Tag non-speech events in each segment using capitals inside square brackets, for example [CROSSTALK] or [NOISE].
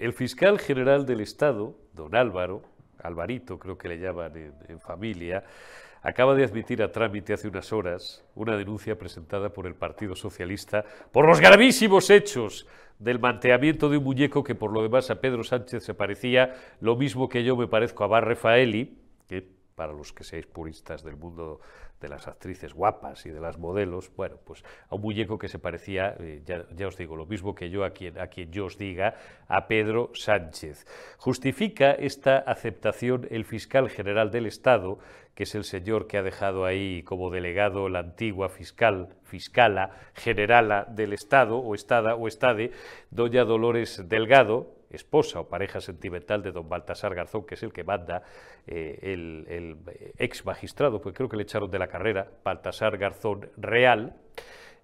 el fiscal general del Estado, don Álvaro, Alvarito creo que le llaman en, familia, acaba de admitir a trámite hace unas horas una denuncia presentada por el Partido Socialista por los gravísimos hechos del manteamiento de un muñeco que por lo demás a Pedro Sánchez se parecía lo mismo que yo me parezco a Bar Rafaeli, que para los que seáis puristas del mundo de las actrices guapas y de las modelos, bueno, pues a un muñeco que se parecía, eh, ya, os digo, lo mismo que yo a quien, a quien yo os diga, a Pedro Sánchez. Justifica esta aceptación el fiscal general del Estado, que es el señor que ha dejado ahí como delegado la antigua fiscal, fiscala generala del Estado, o Estada, o Estade, doña Dolores Delgado, esposa o pareja sentimental de don Baltasar Garzón, que es el que manda, eh, el, ex magistrado, pues creo que le echaron de la carrera, Baltasar Garzón Real,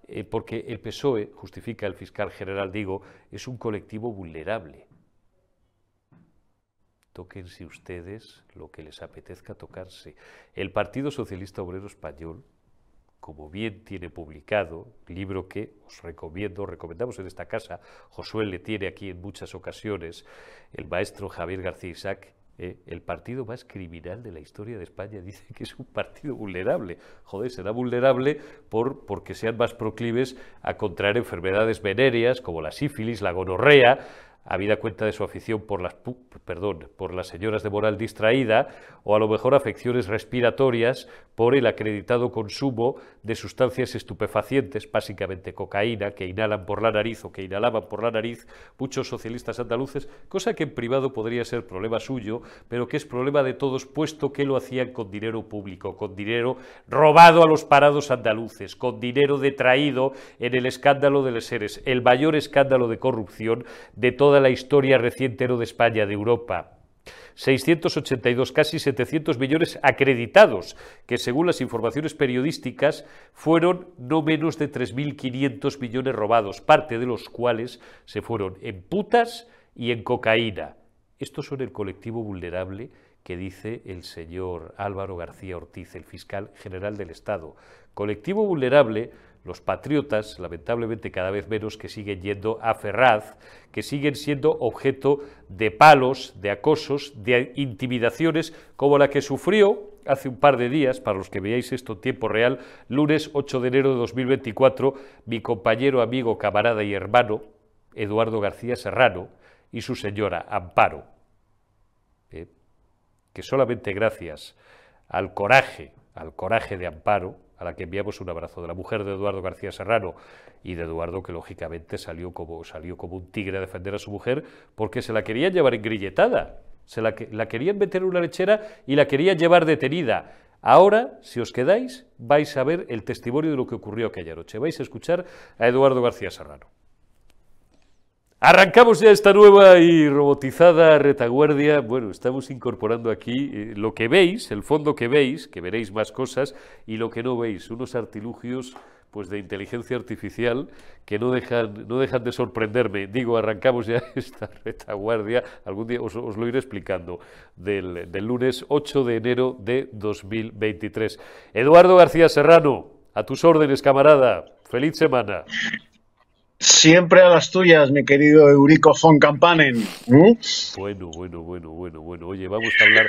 eh, porque el PSOE, justifica el fiscal general, digo, es un colectivo vulnerable. Tóquense ustedes lo que les apetezca tocarse. El Partido Socialista Obrero Español como bien tiene publicado, libro que os recomiendo, recomendamos en esta casa, Josué le tiene aquí en muchas ocasiones, el maestro Javier García Isaac, eh, el partido más criminal de la historia de España [LAUGHS] dice que es un partido vulnerable. Joder, será vulnerable por, porque sean más proclives a contraer enfermedades venéreas como la sífilis, la gonorrea, habida cuenta de su afición por las, perdón, por las señoras de moral distraída o a lo mejor afecciones respiratorias por el acreditado consumo de sustancias estupefacientes, básicamente cocaína, que inhalan por la nariz o que inhalaban por la nariz muchos socialistas andaluces, cosa que en privado podría ser problema suyo, pero que es problema de todos, puesto que lo hacían con dinero público, con dinero robado a los parados andaluces, con dinero detraído en el escándalo de los seres, el mayor escándalo de corrupción de toda la historia reciente de España, de Europa. 682, casi 700 millones acreditados, que según las informaciones periodísticas fueron no menos de 3.500 millones robados, parte de los cuales se fueron en putas y en cocaína. Estos son el colectivo vulnerable que dice el señor Álvaro García Ortiz, el fiscal general del Estado. Colectivo vulnerable los patriotas, lamentablemente cada vez menos, que siguen yendo a Ferraz, que siguen siendo objeto de palos, de acosos, de intimidaciones, como la que sufrió hace un par de días, para los que veáis esto en tiempo real, lunes 8 de enero de 2024, mi compañero, amigo, camarada y hermano, Eduardo García Serrano, y su señora, Amparo, eh, que solamente gracias al coraje, al coraje de Amparo, a la que enviamos un abrazo, de la mujer de Eduardo García Serrano y de Eduardo que lógicamente salió como, salió como un tigre a defender a su mujer porque se la querían llevar engrilletada, se la, la querían meter en una lechera y la querían llevar detenida. Ahora, si os quedáis, vais a ver el testimonio de lo que ocurrió aquella noche. Vais a escuchar a Eduardo García Serrano. Arrancamos ya esta nueva y robotizada retaguardia. Bueno, estamos incorporando aquí eh, lo que veis, el fondo que veis, que veréis más cosas, y lo que no veis, unos artilugios pues de inteligencia artificial que no dejan, no dejan de sorprenderme. Digo, arrancamos ya [LAUGHS] esta retaguardia, algún día os, lo iré explicando, del, del lunes 8 de enero de 2023. Eduardo García Serrano, a tus órdenes, camarada. Feliz semana. Siempre a las tuyas, mi querido Eurico von Campanen. Bueno, bueno, bueno, bueno, bueno. Oye, vamos a hablar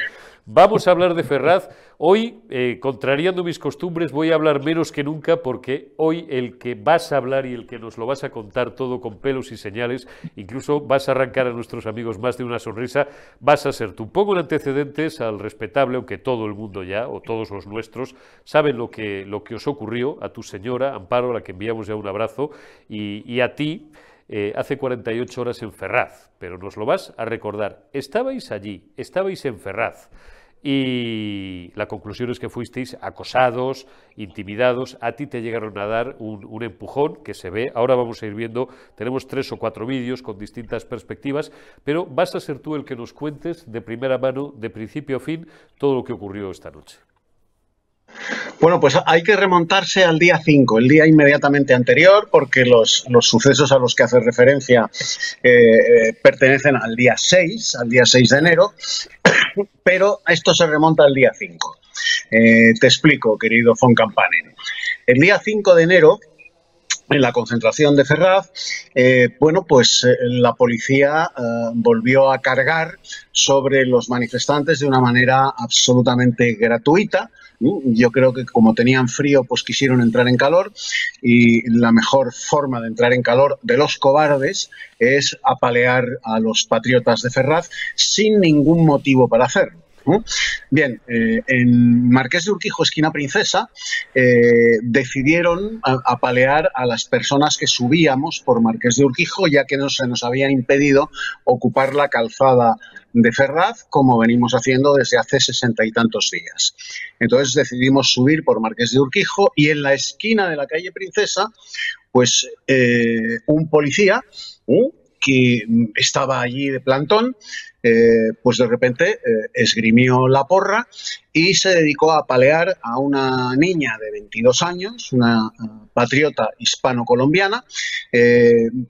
Vamos a hablar de Ferraz. Hoy, eh, contrariando mis costumbres, voy a hablar menos que nunca porque hoy el que vas a hablar y el que nos lo vas a contar todo con pelos y señales, incluso vas a arrancar a nuestros amigos más de una sonrisa, vas a ser tú. Pongo en antecedentes al respetable, aunque todo el mundo ya, o todos los nuestros, saben lo que, lo que os ocurrió, a tu señora, Amparo, a la que enviamos ya un abrazo, y a ti. Eh, hace 48 horas en Ferraz, pero nos lo vas a recordar. Estabais allí, estabais en Ferraz. Y la conclusión es que fuisteis acosados, intimidados, a ti te llegaron a dar un, empujón que se ve, ahora vamos a ir viendo, tenemos tres o cuatro vídeos con distintas perspectivas, pero vas a ser tú el que nos cuentes de primera mano, de principio a fin, todo lo que ocurrió esta noche. Bueno, pues hay que remontarse al día 5, el día inmediatamente anterior, porque los, sucesos a los que hace referencia eh, eh, pertenecen al día 6, al día 6 de enero, [COUGHS] pero esto se remonta al día 5. Eh, te explico, querido Von Campanen. El día 5 de enero en la concentración de Ferraz, bueno, pues la policía volvió a cargar sobre los manifestantes de una manera absolutamente gratuita. Yo creo que como tenían frío, pues quisieron entrar en calor y la mejor forma de entrar en calor de los cobardes es apalear a los patriotas de Ferraz sin ningún motivo para hacerlo. Bien, eh, en Marqués de Urquijo, esquina Princesa, eh, decidieron apalear a las personas que subíamos por Marqués de Urquijo, ya que no se nos había impedido ocupar la calzada de Ferraz, como venimos haciendo desde hace sesenta y tantos días. Entonces decidimos subir por Marqués de Urquijo y en la esquina de la calle Princesa, pues eh, un policía que estaba allí de plantón, eh, pues de repente eh, esgrimió la porra y se dedicó a palear a una niña de 22 años, una eh, patriota hispano-colombiana,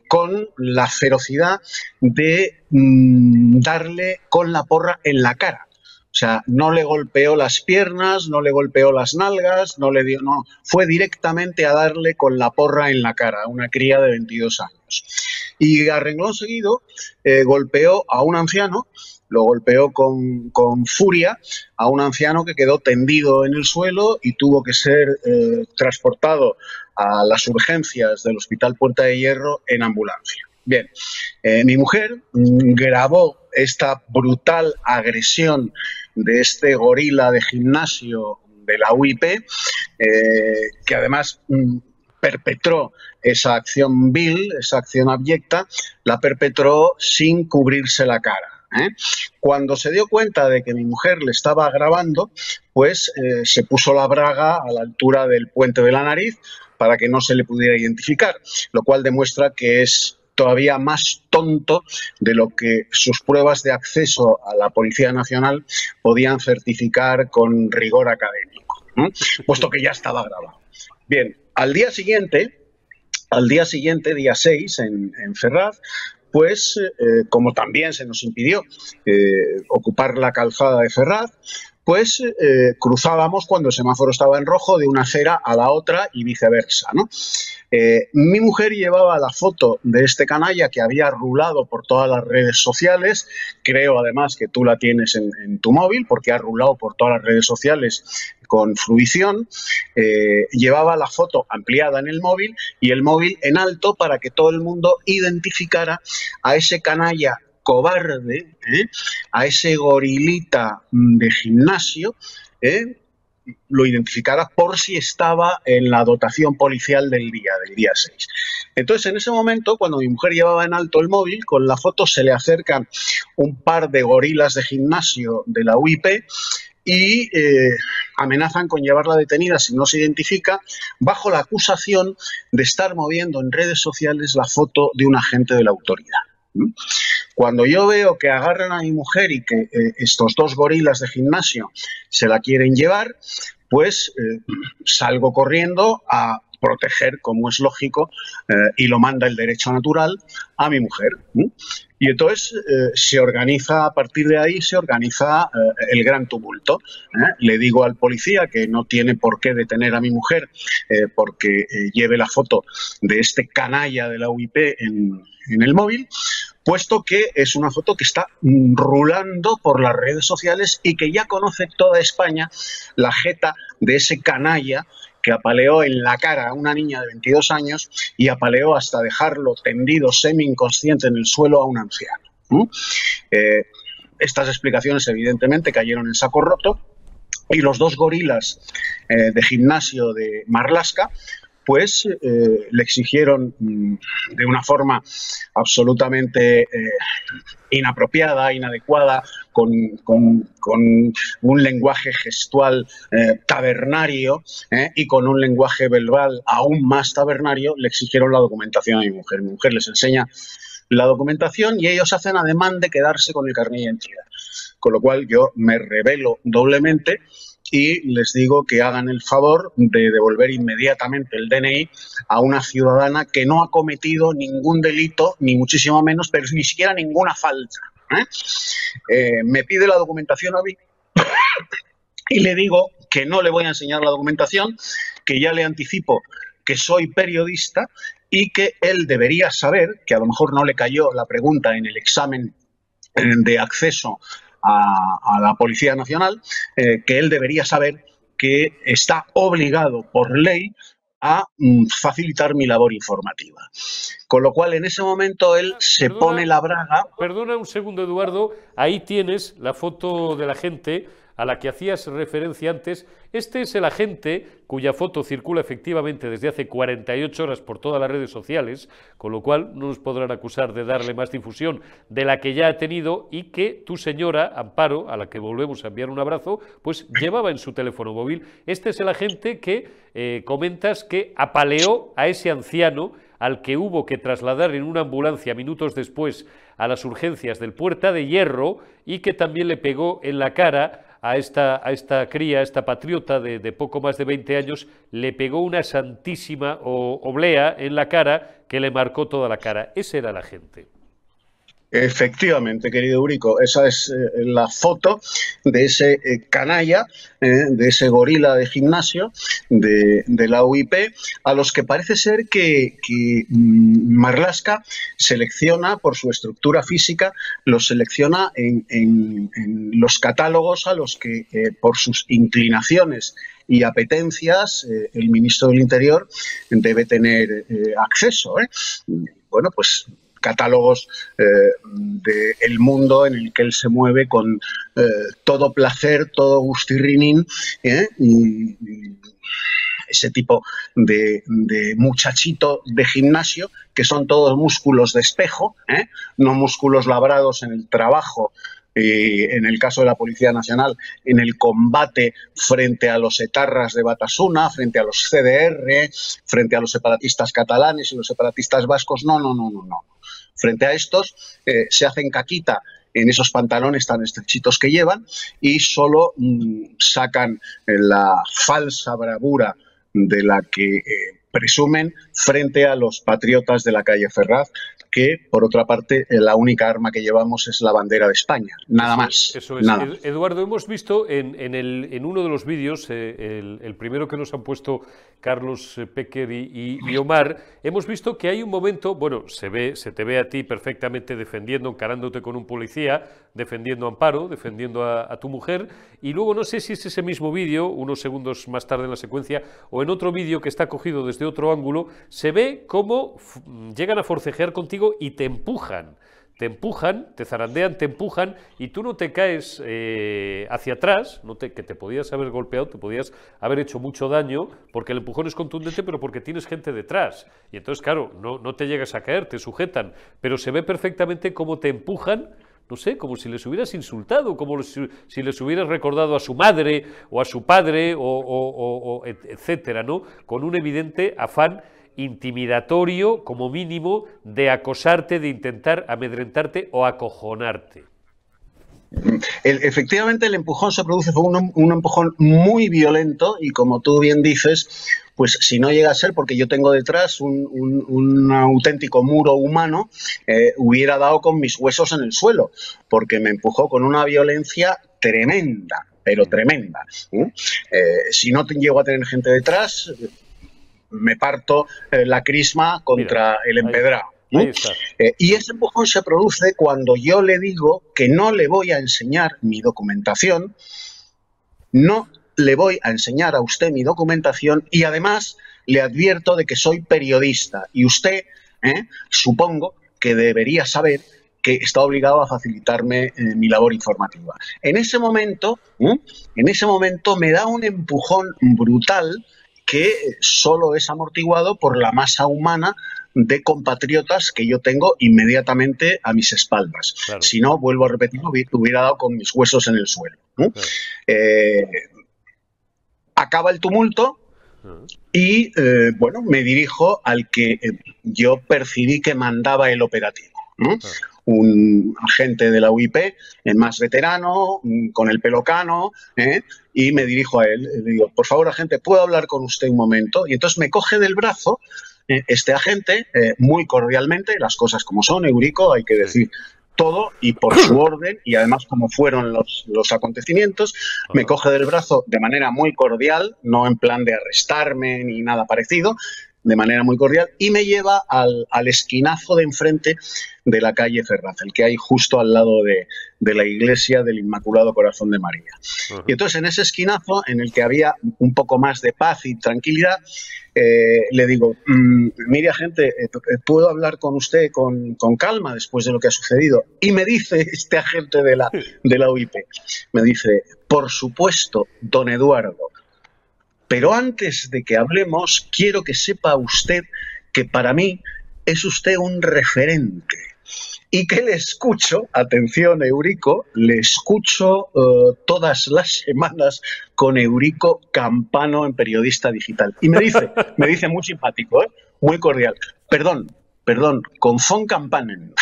con la ferocidad de mm, darle con la porra en la cara. O sea, no le golpeó las piernas, no le golpeó las nalgas, no le dio, no, fue directamente a darle con la porra en la cara a una cría de 22 años. Y a renglón seguido eh, golpeó a un anciano, lo golpeó con, furia a un anciano que quedó tendido en el suelo y tuvo que ser eh, transportado a las urgencias del Hospital Puerta de Hierro en ambulancia. Bien, eh, mi mujer grabó esta brutal agresión de este gorila de gimnasio de la UIP, que además mm, perpetró esa acción vil, esa acción abyecta, la perpetró sin cubrirse la cara. ¿eh? Cuando se dio cuenta de que mi mujer le estaba grabando, pues eh, se puso la braga a la altura del puente de la nariz para que no se le pudiera identificar, lo cual demuestra que es todavía más tonto de lo que sus pruebas de acceso a la Policía Nacional podían certificar con rigor académico, [LAUGHS] puesto que ya estaba grabado. Bien, al día siguiente, al día siguiente, día 6, en, Ferraz, pues eh, como también se nos impidió eh, ocupar la calzada de Ferraz, pues cruzábamos cuando el semáforo estaba en rojo de una acera a la otra y viceversa. Eh, mi mujer llevaba la foto de este canalla que había rulado por todas las redes sociales. Creo además que tú la tienes en, tu móvil porque ha rulado por todas las redes sociales con fruición. Eh, llevaba la foto ampliada en el móvil y el móvil en alto para que todo el mundo identificara a ese canalla cobarde, ¿eh? a ese gorilita de gimnasio, lo identificara por si estaba en la dotación policial del día, del día 6. Entonces, en ese momento, cuando mi mujer llevaba en alto el móvil, con la foto se le acercan un par de gorilas de gimnasio de la UIP y eh, amenazan con llevarla detenida si no se identifica, bajo la acusación de estar moviendo en redes sociales la foto de un agente de la autoridad. Cuando yo veo que agarran a mi mujer y que eh, estos dos gorilas de gimnasio se la quieren llevar, pues eh, salgo corriendo a proteger, como es lógico, eh, y lo manda el derecho natural a mi mujer. Y entonces se organiza, a partir de ahí se organiza el gran tumulto. Le digo al policía que no tiene por qué detener a mi mujer porque lleve la foto de este canalla de la UIP en, en el móvil, puesto que es una foto que está rulando por las redes sociales y que ya conoce toda España la jeta de ese canalla que apaleó en la cara a una niña de 22 años y apaleó hasta dejarlo tendido semi-inconsciente en el suelo a un anciano. Eh, estas explicaciones evidentemente cayeron en saco roto y los dos gorilas eh, de gimnasio de Marlasca pues le exigieron mm, de una forma absolutamente eh, inapropiada, inadecuada, con, un lenguaje gestual eh, tabernario y con un lenguaje verbal aún más tabernario, le exigieron la documentación a mi mujer. Mi mujer les enseña la documentación y ellos hacen ademán de quedarse con el carnet de identidad. Con lo cual yo me revelo doblemente y les digo que hagan el favor de devolver inmediatamente el DNI a una ciudadana que no ha cometido ningún delito, ni muchísimo menos, pero ni siquiera ninguna falta. ¿eh? Eh, me pide la documentación a mí [COUGHS] y le digo que no le voy a enseñar la documentación, que ya le anticipo que soy periodista y que él debería saber, que a lo mejor no le cayó la pregunta en el examen de acceso a, la Policía Nacional, eh, que él debería saber que está obligado por ley a mm, facilitar mi labor informativa. Con lo cual, en ese momento, él se pone la braga. Perdona un segundo, Eduardo. Ahí tienes la foto de la gente a la que hacías referencia antes, este es el agente cuya foto circula efectivamente desde hace 48 horas por todas las redes sociales, con lo cual no nos podrán acusar de darle más difusión de la que ya ha tenido y que tu señora, Amparo, a la que volvemos a enviar un abrazo, pues llevaba en su teléfono móvil. Este es el agente que eh, comentas que apaleó a ese anciano al que hubo que trasladar en una ambulancia minutos después a las urgencias del Puerta de Hierro y que también le pegó en la cara a esta, a esta cría, a esta patriota de, poco más de 20 años, le pegó una santísima oblea en la cara que le marcó toda la cara. Ese era la gente. Efectivamente, querido Urico, esa es eh, la foto de ese eh, canalla, eh, de ese gorila de gimnasio de, la UIP, a los que parece ser que, mm, Marlaska selecciona por su estructura física, los selecciona en, los catálogos a los que por sus inclinaciones y apetencias el ministro del Interior debe tener acceso. Bueno, pues catálogos eh, del mundo en el que él se mueve con eh, todo placer, todo gustirrinín, ¿eh? y, ese tipo de, muchachito de gimnasio, que son todos músculos de espejo, no músculos labrados en el trabajo en el caso de la Policía Nacional, en el combate frente a los etarras de Batasuna, frente a los CDR, frente a los separatistas catalanes y los separatistas vascos. No, no, no, no, no. Frente a estos eh, se hacen caquita en esos pantalones tan estrechitos que llevan y solo mm, sacan eh, la falsa bravura de la que eh, presumen frente a los patriotas de la calle Ferraz, que por otra parte la única arma que llevamos es la bandera de España, nada más. Eso es. Eduardo, hemos visto en, el, en, uno de los vídeos, eh, el, primero que nos han puesto Carlos eh, Pecker y, Omar, hemos visto que hay un momento, bueno, se ve, se te ve a ti perfectamente defendiendo, encarándote con un policía, defendiendo a Amparo, defendiendo a, a tu mujer, y luego no sé si es ese mismo vídeo, unos segundos más tarde en la secuencia, o en otro vídeo que está cogido desde otro ángulo, se ve cómo llegan a forcejear contigo y te empujan. Te empujan, te zarandean, te empujan y tú no te caes eh, hacia atrás, no te, que te podías haber golpeado, te podías haber hecho mucho daño, porque el empujón es contundente, pero porque tienes gente detrás. Y entonces, claro, no, no te llegas a caer, te sujetan, pero se ve perfectamente cómo te empujan no sé, como si les hubieras insultado, como si, les hubieras recordado a su madre o a su padre, o, etcétera, ¿no? Con un evidente afán intimidatorio, como mínimo, de acosarte, de intentar amedrentarte o acojonarte. efectivamente, el empujón se produce, fue un, empujón muy violento y como tú bien dices, pues si no llega a ser porque yo tengo detrás un, auténtico muro humano, eh, hubiera dado con mis huesos en el suelo, porque me empujó con una violencia tremenda, pero tremenda. ¿eh? Eh, si no llego a tener gente detrás, me parto la crisma contra el empedrado. y ese empujón se produce cuando yo le digo que no le voy a enseñar mi documentación, no le voy a enseñar a usted mi documentación y además le advierto de que soy periodista y usted, ¿eh? supongo que debería saber que está obligado a facilitarme eh, mi labor informativa. En ese momento, ¿eh? en ese momento me da un empujón brutal que solo es amortiguado por la masa humana de compatriotas que yo tengo inmediatamente a mis espaldas. Si no, vuelvo a repetir, hubiera dado con mis huesos en el suelo acaba el tumulto y, eh, bueno, me dirijo al que eh, yo percibí que mandaba el operativo. Un agente de la UIP, el más veterano, mm, con el pelo cano, ¿eh? y me dirijo a él. Le digo, por favor, agente, ¿puedo hablar con usted un momento? Y entonces me coge del brazo este agente, muy cordialmente, las cosas como son, Eurico, hay que decir todo y por su [COUGHS] orden y además como fueron los, los acontecimientos, me coge del brazo de manera muy cordial, no en plan de arrestarme ni nada parecido, de manera muy cordial y me lleva al, esquinazo de enfrente de la calle Ferraz, el que hay justo al lado de, la iglesia del Inmaculado Corazón de María. Y entonces en ese esquinazo, en el que había un poco más de paz y tranquilidad, eh, le digo, mm, mire agente, eh, ¿puedo hablar con usted con, calma después de lo que ha sucedido? Y me dice [LAUGHS] este agente de la, de la UIP, me dice, por supuesto, don Eduardo, pero antes de que hablemos, quiero que sepa usted que para mí es usted un referente y que le escucho, atención Eurico, le escucho eh, todas las semanas con Eurico Campano en Periodista Digital. Y me dice, me dice muy simpático, ¿eh? muy cordial, perdón, perdón, con Fon Campanen.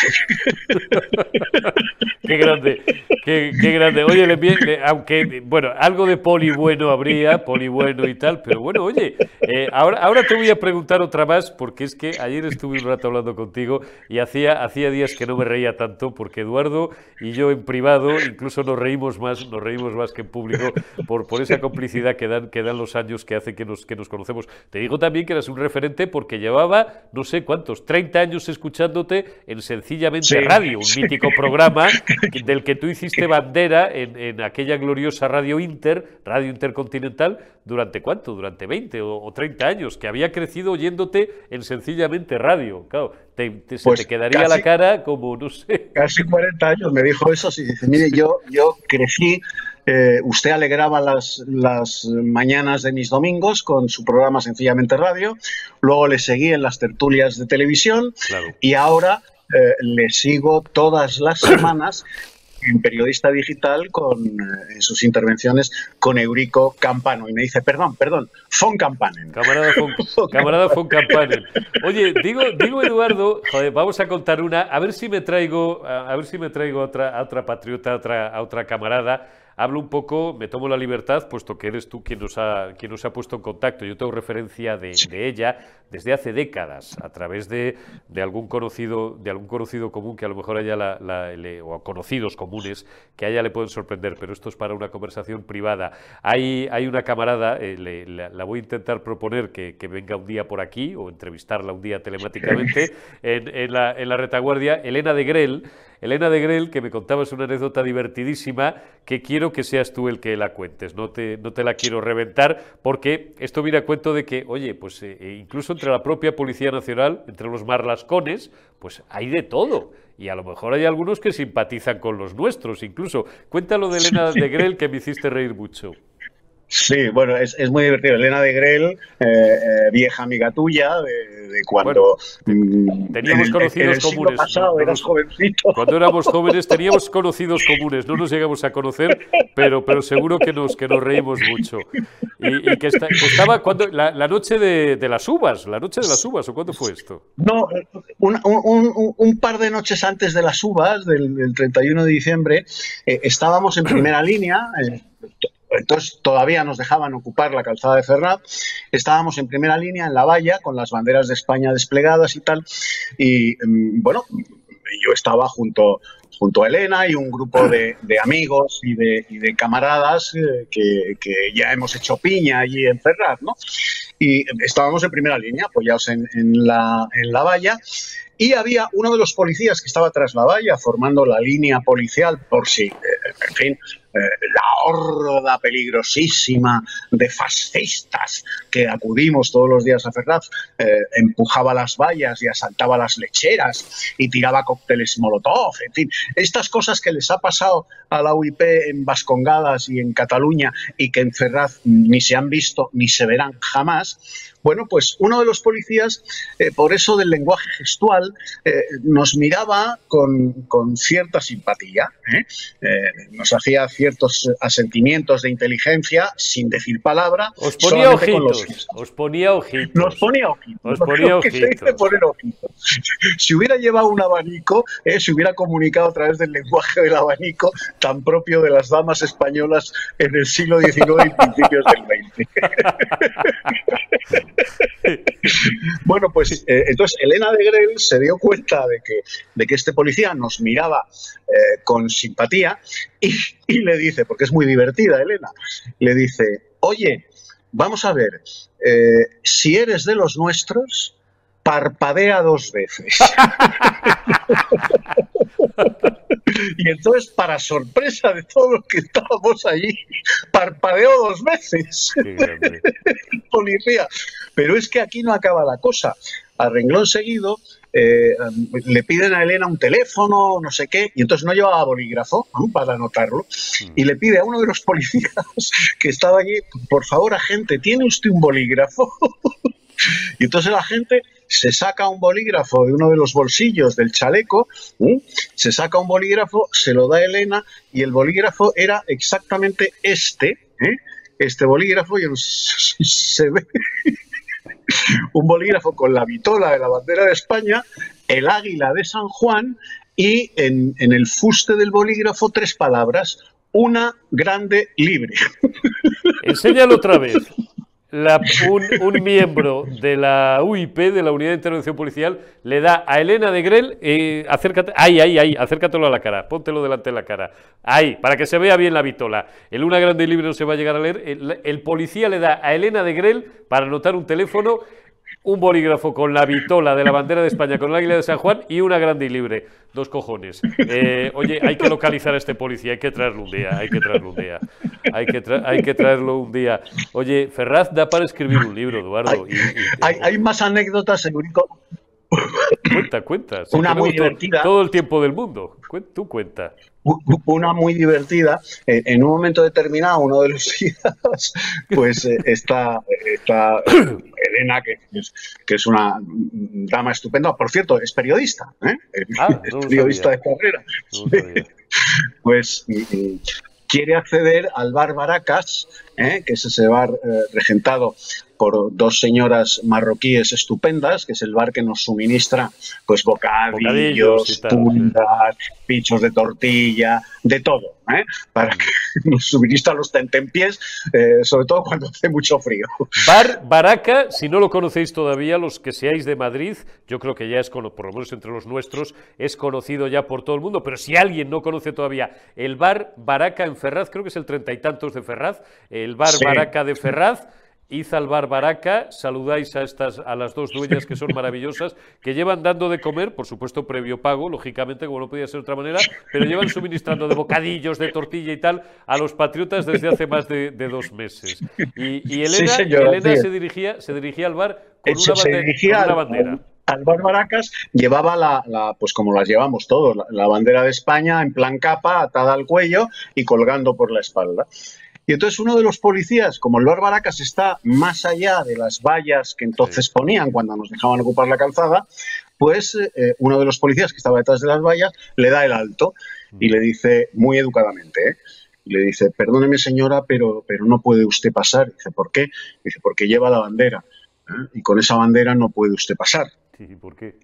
qué grande, qué, grande. Oye, le, aunque, bueno, algo de poli bueno habría, poli bueno y tal, pero bueno, oye, eh, ahora, ahora te voy a preguntar otra más, porque es que ayer estuve un rato hablando contigo y hacía, hacía días que no me reía tanto, porque Eduardo y yo en privado incluso nos reímos más, nos reímos más que en público por, por esa complicidad que dan, que dan los años que hace que nos, que nos conocemos. Te digo también que eras un referente porque llevaba, no sé cuántos, 30 años escuchándote en Sencillamente Radio, un mítico programa [LAUGHS] del que tú hiciste bandera en, aquella gloriosa Radio Inter, Radio Intercontinental, ¿durante cuánto? Durante 20 o, 30 años, que había crecido oyéndote en Sencillamente Radio. Claro, te, se pues te quedaría la cara como, no sé. Casi 40 años me dijo eso, sí, dice, mire, yo, yo crecí eh, usted alegraba las, las, mañanas de mis domingos con su programa Sencillamente Radio, luego le seguí en las tertulias de televisión y ahora eh, le sigo todas las [COUGHS] semanas en periodista digital con eh, sus intervenciones con Eurico Campano. Y me dice perdón perdón Fon Campanen camarada Fon, [LAUGHS] camarada Fon Campanen oye digo digo Eduardo joder, vamos a contar una a ver si me traigo a, ver si me traigo otra a otra patriota otra a otra camarada hablo un poco, me tomo la libertad, puesto que eres tú quien nos ha, quien nos ha puesto en contacto. Yo tengo referencia de, ella desde hace décadas, a través de, de, algún conocido, de algún conocido común que a lo mejor haya la, o conocidos comunes que a ella le pueden sorprender, pero esto es para una conversación privada. Hay, hay una camarada, eh, la, voy a intentar proponer que, que, venga un día por aquí o entrevistarla un día telemáticamente en, en, la, en la retaguardia, Elena de Grel. Elena de Grel, que me contabas una anécdota divertidísima, que quiero que seas tú el que la cuentes, no te, no te la quiero reventar, porque esto viene a cuento de que, oye, pues eh, eh, incluso entre la propia Policía Nacional, entre los marlascones, pues hay de todo. Y a lo mejor hay algunos que simpatizan con los nuestros, incluso. Cuéntalo de Elena de Grel, que me hiciste reír mucho. Sí, bueno, es, es, muy divertido. Elena de Grel, eh, eh, vieja amiga tuya, de, cuando. Teníamos conocidos comunes. Pasado, eras jovencito. Cuando éramos [LAUGHS] jóvenes teníamos conocidos comunes. No nos llegamos a conocer, pero, pero seguro que nos, que nos reímos mucho. Y, que, estaba cuando la, la noche de, de, las uvas, la noche de las uvas, ¿o cuándo fue esto? No, un, un, un par de noches antes de las uvas, del, 31 de diciembre, eh, estábamos en primera línea entonces todavía nos dejaban ocupar la calzada de Ferrat. Estábamos en primera línea en la valla con las banderas de España desplegadas y tal. Y mm, bueno, yo estaba junto, junto a Elena y un grupo de, amigos y de, camaradas eh, que, ya hemos hecho piña allí en Ferrat, ¿no? Y estábamos en primera línea, apoyados en, la, en la valla. Y había uno de los policías que estaba tras la valla formando la línea policial por si, eh, en fin, eh, la horda peligrosísima de fascistas que acudimos todos los días a Ferraz, eh, empujaba las vallas y asaltaba las lecheras y tiraba cócteles Molotov, en fin, estas cosas que les ha pasado a la UIP en Vascongadas y en Cataluña y que en Ferraz ni se han visto ni se verán jamás, bueno, pues uno de los policías, eh, por eso del lenguaje gestual, eh, nos miraba con, cierta simpatía, ¿eh? nos hacía ciertos asentimientos de inteligencia sin decir palabra. Os ponía ojitos, os ponía ojitos. Nos ponía ojitos. Os ponía ojitos. poner ojitos. Si hubiera llevado un abanico, se hubiera comunicado a través del lenguaje del abanico tan propio de las damas españolas en el siglo XIX y principios del XX. [LAUGHS] [LAUGHS] bueno, pues eh, entonces Elena de Grel se dio cuenta de que, de que este policía nos miraba eh, con simpatía y, le dice, porque es muy divertida Elena, le dice, oye, vamos a ver, eh, si eres de los nuestros, parpadea dos veces. [LAUGHS] y entonces, para sorpresa de todos los que estábamos allí, parpadeó dos veces. Policía. [LAUGHS] Pero es que aquí no acaba la cosa. A renglón seguido, eh, le piden a Elena un teléfono, no sé qué, y entonces no llevaba bolígrafo para anotarlo, y le pide a uno de los policías [LAUGHS] que estaba allí, por favor, agente, ¿tiene usted un bolígrafo? [LAUGHS] y entonces la gente se saca un bolígrafo de uno de los bolsillos del chaleco, se saca un bolígrafo, se lo da Elena, y el bolígrafo era exactamente este, ¿eh? este bolígrafo, y [LAUGHS] se ve un bolígrafo con la vitola de la bandera de España, el águila de San Juan y en, el fuste del bolígrafo tres palabras, una grande libre. Enséñalo otra vez un, miembro de la UIP, de la Unidad de Intervención Policial, le da a Elena de Grel, eh, acércate, ahí, ahí, ahí, acércatelo a la cara, póntelo delante de la cara, ahí, para que se vea bien la vitola. El Una Grande y Libre no se va a llegar a leer, el, el policía le da a Elena de Grel para anotar un teléfono un bolígrafo con la vitola de la bandera de España, con el águila de San Juan y una grande y libre. Dos cojones. Eh, oye, hay que localizar a este policía, hay que traerlo un día, hay que traerlo un día. Hay que, hay que traerlo un día. Oye, Ferraz da para escribir un libro, Eduardo. Hay, más anécdotas, Eurico. Cuenta, cuenta. una muy divertida. Todo el tiempo del mundo. Tú cuenta una muy divertida. Eh, en un momento determinado, uno de los [LAUGHS] días, pues eh, está, está Elena, que es, que es, una dama estupenda. Por cierto, es periodista, ¿eh? Ah, es periodista de carrera. [LAUGHS] pues quiere acceder al bar Baracas, que es ese bar regentado por dos señoras marroquíes estupendas, que es el bar que nos suministra pues bocadillos, puntas, pichos de tortilla, de todo, ¿eh? para que [LAUGHS] nos suministra los tentempiés, eh, sobre todo cuando [LAUGHS] hace mucho frío. Bar Baraca, si no lo conocéis todavía, los que seáis de Madrid, yo creo que ya es, por lo menos entre los nuestros, es conocido ya por todo el mundo, pero si alguien no conoce todavía el Bar Baraca en Ferraz, creo que es el treinta y tantos de Ferraz, el Bar Baraca de Ferraz, Izalbar Baraca, saludáis a estas a las dos dueñas que son maravillosas, que llevan dando de comer, por supuesto previo pago, lógicamente, como no podía ser de otra manera, pero llevan suministrando de bocadillos, de tortilla y tal a los patriotas desde hace más de, dos meses. Y, Elena, se dirigía se dirigía al bar con una, bandera. Al, bar Baracas llevaba la, pues como las llevamos todos, la bandera de España en plan capa, atada al cuello y colgando por la espalda. Y entonces uno de los policías, como el Lord Baracas está más allá de las vallas que entonces ponían cuando nos dejaban ocupar la calzada, pues eh, uno de los policías que estaba detrás de las vallas le da el alto y le dice muy educadamente, ¿eh? y le dice, perdóneme señora, pero, pero no puede usted pasar. Dice, ¿por qué? Dice, porque lleva la bandera. ¿eh? Y con esa bandera no puede usted pasar. ¿Y por qué?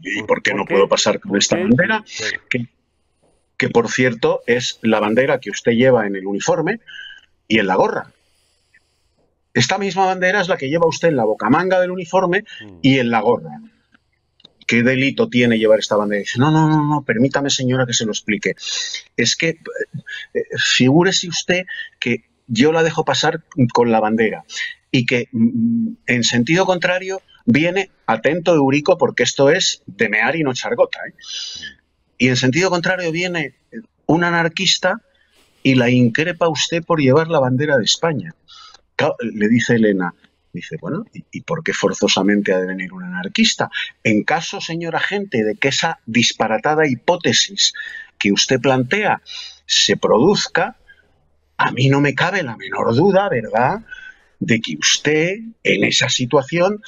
¿Y por, qué no puedo pasar con esta bandera? que por cierto es la bandera que usted lleva en el uniforme y en la gorra. Esta misma bandera es la que lleva usted en la bocamanga del uniforme mm. y en la gorra. ¿Qué delito tiene llevar esta bandera? dice, no, no, no, no, permítame señora que se lo explique. Es que eh, figúrese usted que yo la dejo pasar con la bandera y que mm, en sentido contrario viene, atento Eurico, porque esto es de mear y no chargota. ¿eh? Y en sentido contrario viene un anarquista y la increpa usted por llevar la bandera de España. Le dice Elena, dice, bueno, ¿y, por qué forzosamente ha de venir un anarquista? En caso, señor agente, de que esa disparatada hipótesis que usted plantea se produzca, a mí no me cabe la menor duda, ¿verdad?, de que usted en esa situación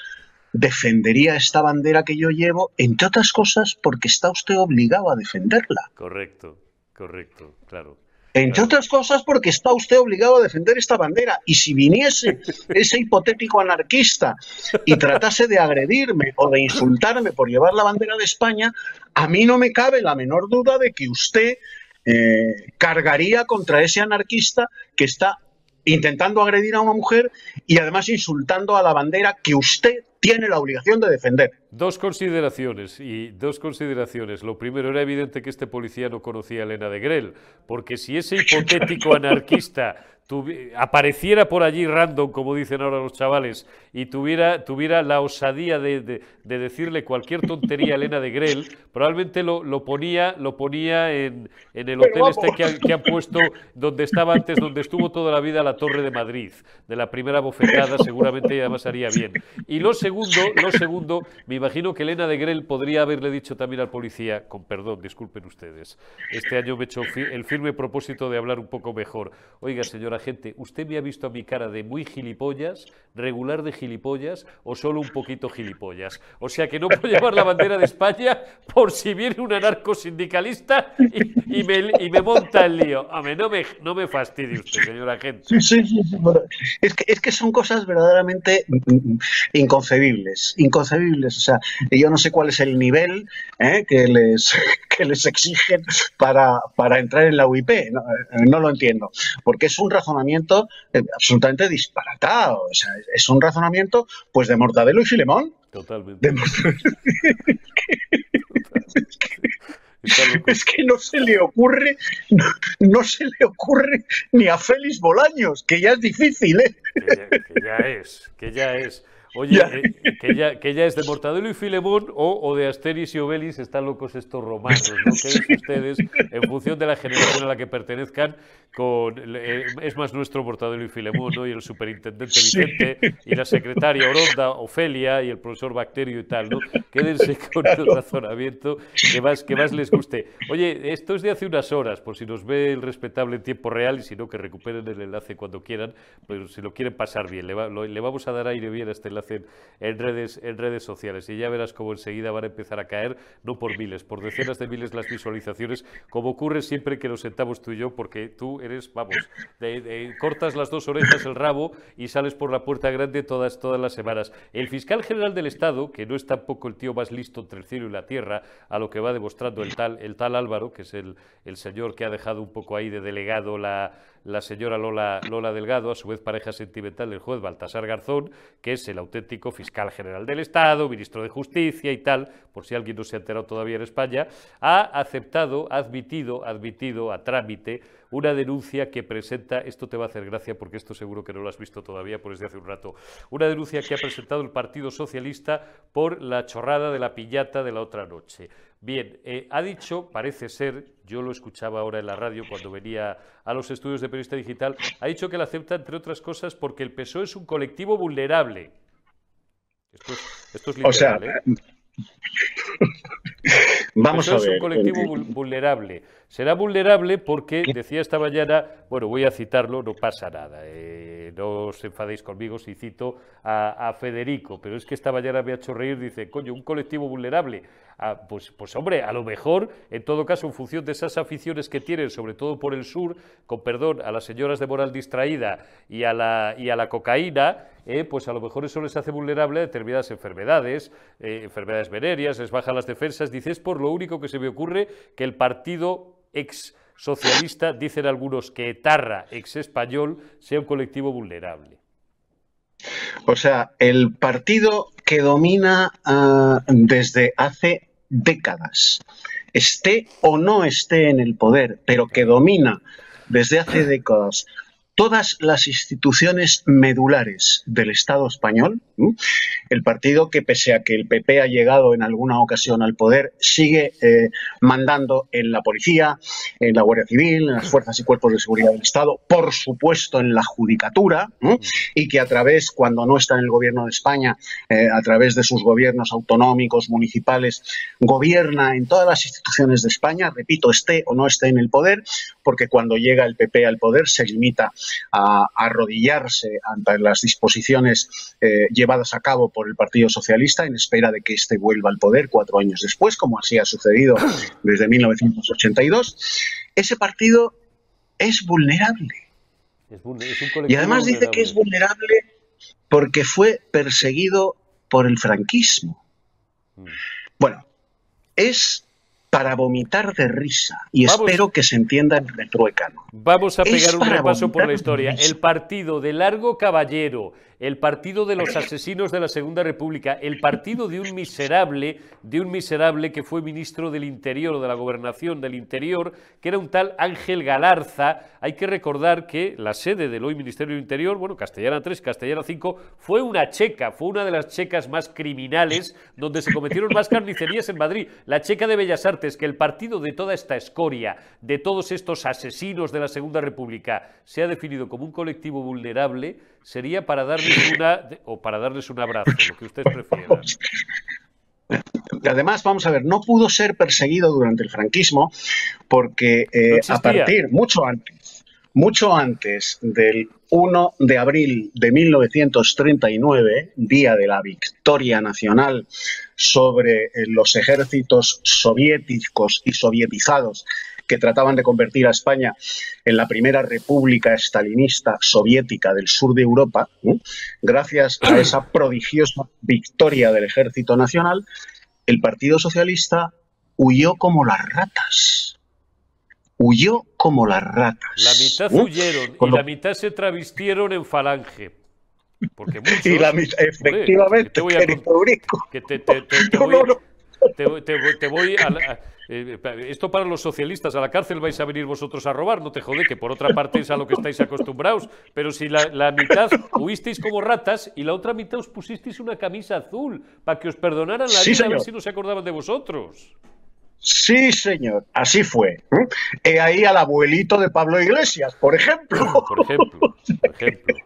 defendería esta bandera que yo llevo, entre otras cosas porque está usted obligado a defenderla. Correcto, correcto, claro. Entre otras cosas porque está usted obligado a defender esta bandera. Y si viniese ese hipotético anarquista y tratase de agredirme o de insultarme por llevar la bandera de España, a mí no me cabe la menor duda de que usted eh, cargaría contra ese anarquista que está intentando agredir a una mujer y además insultando a la bandera que usted tiene la obligación de defender. Dos consideraciones y dos consideraciones. Lo primero era evidente que este policía no conocía a Elena de Grel, porque si ese hipotético anarquista apareciera por allí random, como dicen ahora los chavales, y tuviera, tuviera la osadía de, decirle cualquier tontería a Elena de Grel, probablemente lo, lo ponía, lo ponía en, en el hotel este que, que, han puesto donde estaba antes, donde estuvo toda la vida la Torre de Madrid, de la primera bofetada, seguramente además haría bien. Y lo segundo, lo segundo, me imagino que Elena de Grel podría haberle dicho también al policía, con perdón, disculpen ustedes, este año me he hecho el firme propósito de hablar un poco mejor. Oiga, señora gente, ¿usted me ha visto a mi cara de muy gilipollas, regular de gilipollas o solo un poquito gilipollas? O sea que no puedo [LAUGHS] llevar la bandera de España por si viene un anarcosindicalista y, y, me, y me monta el lío. no me, no me fastidie usted, señora gente. Es, que, es que son cosas verdaderamente inconcebibles, inconcebibles. O sea, yo no sé cuál es el nivel ¿eh? que, les, [LAUGHS] que les exigen para, para entrar en la UIP. No, no lo entiendo, porque es un razonamiento razonamiento eh, absolutamente disparatado. O sea, es un razonamiento pues de Mortadelo y Filemón. Totalmente. [LAUGHS] Es que no se le ocurre, no, se le ocurre ni a Félix Bolaños, que ya es difícil, ¿eh? que ya es, que ya es. Oye, eh, que, ya, que ya es de Mortadelo y Filemón o, de Asteris y Obelis, están locos estos romanos, ¿no? ¿Qué dicen ustedes en función de la generación a la que pertenezcan? Con, eh, es más nuestro Mortadelo y Filemón, ¿no? Y el superintendente Vicente y la secretaria Oronda, Ofelia y el profesor Bacterio y tal, ¿no? Quédense con el razonamiento que más, que más les guste. Oye, esto es de hace unas horas, por si nos ve el respetable en tiempo real y si no, que recuperen el enlace cuando quieran, pero si lo quieren pasar bien, le, le vamos a dar aire bien a este enlace en redes, en redes sociales. Y ya verás cómo enseguida van a empezar a caer, no por miles, por decenas de miles las visualizaciones, como ocurre siempre que nos sentamos tú y yo, porque tú eres, vamos, cortas las dos orejas, el rabo y sales por la puerta grande todas, todas las semanas. El fiscal general del Estado, que no es tampoco el tío más listo entre el cielo y la tierra, a lo que va demostrando el tal, el tal Álvaro, que es el, el señor que ha dejado un poco ahí de delegado la, la señora Lola, Lola Delgado, a su vez pareja sentimental del juez Baltasar Garzón, que es el auténtico fiscal general del Estado, ministro de Justicia y tal, por si alguien no se ha enterado todavía en España, ha aceptado, ha admitido, admitido a trámite una denuncia que presenta, esto te va a hacer gracia porque esto seguro que no lo has visto todavía por desde hace un rato, una denuncia que ha presentado el Partido Socialista por la chorrada de la piñata de la otra noche. Bien, eh, ha dicho, parece ser, yo lo escuchaba ahora en la radio cuando venía a los estudios de periodista digital, ha dicho que la acepta, entre otras cosas, porque el PSOE es un colectivo vulnerable. Esto es, literal, o sea, ¿eh? [LAUGHS] Vamos a ver. Es un colectivo vulnerable. Será vulnerable porque, decía esta mañana, bueno, voy a citarlo, no pasa nada, eh, no os enfadéis conmigo si cito a, Federico, pero es que esta mañana me ha hecho reír, dice, coño, un colectivo vulnerable. Ah, pues, pues hombre, a lo mejor, en todo caso, en función de esas aficiones que tienen, sobre todo por el sur, con perdón, a las señoras de moral distraída y a la, y a la cocaína, eh, pues a lo mejor eso les hace vulnerable a determinadas enfermedades, eh, enfermedades venéreas, les bajan las defensas. Dice, es por lo único que se me ocurre que el partido ex socialista, dicen algunos que Etarra, ex español, sea un colectivo vulnerable. O sea, el partido que domina ah, desde hace décadas, esté o no esté en el poder, pero que domina desde hace décadas todas las instituciones medulares del Estado español, el partido que pese a que el PP ha llegado en alguna ocasión al poder, sigue eh, mandando en la policía, en la Guardia Civil, en las fuerzas y cuerpos de seguridad del Estado, por supuesto en la judicatura, y que a través, cuando no está en el gobierno de España, eh, a través de sus gobiernos autonómicos, municipales, gobierna en todas las instituciones de España, repito, esté o no esté en el poder, porque cuando llega el PP al poder se limita a, arrodillarse ante las disposiciones eh, llevadas a cabo por el Partido Socialista en espera de que éste vuelva al poder cuatro años después, como así ha sucedido [CLEARS THROAT] desde 1982, ese partido es vulnerable. y además dice que es vulnerable porque fue perseguido por el franquismo. Mm. Bueno, es para vomitar de risa. Y espero que se entienda en retruécano. Vamos a pegar un repaso por la historia. El partido de Largo Caballero, el partido de los asesinos de la Segunda República, el partido de un miserable, de un miserable que fue ministro del Interior o de la Gobernación del Interior, que era un tal Ángel Galarza. Hay que recordar que la sede del hoy Ministerio del Interior, bueno, Castellana 3, Castellana 5, fue una checa, fue una de las checas más criminales donde se cometieron más carnicerías en Madrid. La checa de Bellas Artes, que el partido de toda esta escoria, de todos estos asesinos de la Segunda República, se ha definido como un colectivo vulnerable, sería para darles una o para darles un abrazo, lo que usted prefiera. Además, vamos a ver, no pudo ser perseguido durante el franquismo porque eh, a partir, mucho antes, mucho antes del 1 de abril de 1939, día de la victoria nacional sobre eh, los ejércitos soviéticos y sovietizados que trataban de convertir a España en la primera república estalinista soviética del sur de Europa, gracias a esa prodigiosa victoria del Ejército Nacional, el Partido Socialista huyó como las ratas. Huyó como las ratas. La mitad huyeron y la mitad se travistieron en falange. Porque muchos, [LAUGHS] y la mitad, efectivamente, te voy a, que te, te, te, [LAUGHS] voy a, eh, esto para los socialistas, a la cárcel vais a venir vosotros a robar, no te jode, que por otra parte es a lo que estáis acostumbrados, pero si la, mitad huisteis como ratas y la otra mitad os pusisteis una camisa azul para que os perdonaran la vida, a ver si no se acordaban de vosotros. Sí, señor, así fue. He ahí al abuelito de Pablo Iglesias, por ejemplo. Por ejemplo, por ejemplo.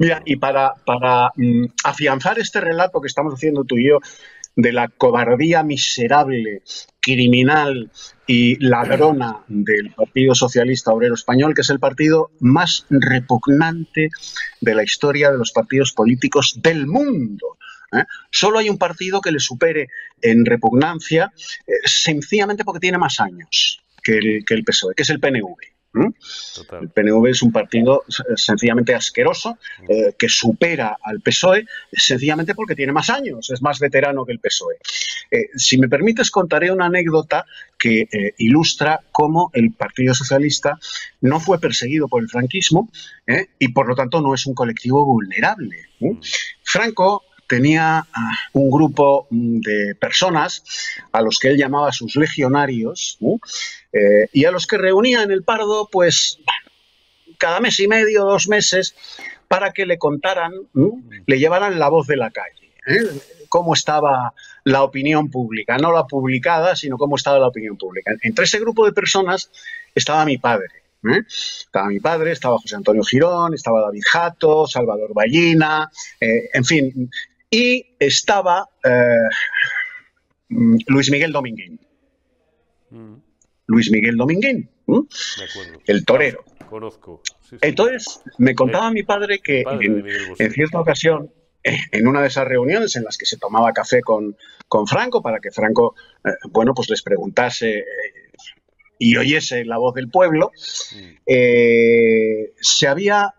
Mira, y para, para mm, afianzar este relato que estamos haciendo tú y yo, de la cobardía miserable, criminal y ladrona del Partido Socialista Obrero Español, que es el partido más repugnante de la historia de los partidos políticos del mundo. ¿eh? Solo hay un partido que le supere en repugnancia, eh, sencillamente porque tiene más años que el, que el PSOE, que es el PNV. El PNV es un partido sencillamente asqueroso eh, que supera al PSOE sencillamente porque tiene más años, es más veterano que el PSOE. Eh, si me permites, contaré una anécdota que eh, ilustra cómo el Partido Socialista no fue perseguido por el franquismo y por lo tanto no es un colectivo vulnerable. Mm. Franco tenía ah, un grupo mm, de personas a los que él llamaba sus legionarios eh, y a los que reunía en el Pardo, pues cada mes y medio, dos meses, para que le contaran, le llevaran la voz de la calle. ¿eh? cómo estaba la opinión pública, no la publicada, sino cómo estaba la opinión pública. Entre ese grupo de personas estaba mi padre. ¿eh? Estaba mi padre, estaba José Antonio Girón, estaba David Jato, Salvador Ballina, en fin, y estaba mm, Luis Miguel Dominguín. Mm. Luis Miguel Dominguín, el torero. Conozco. Entonces, me contaba mi padre que en, cierta ocasión, eh, en una de esas reuniones en las que se tomaba café con, con Franco, para que Franco, eh, bueno, pues les preguntase eh, y oyese la voz del pueblo, mm. se había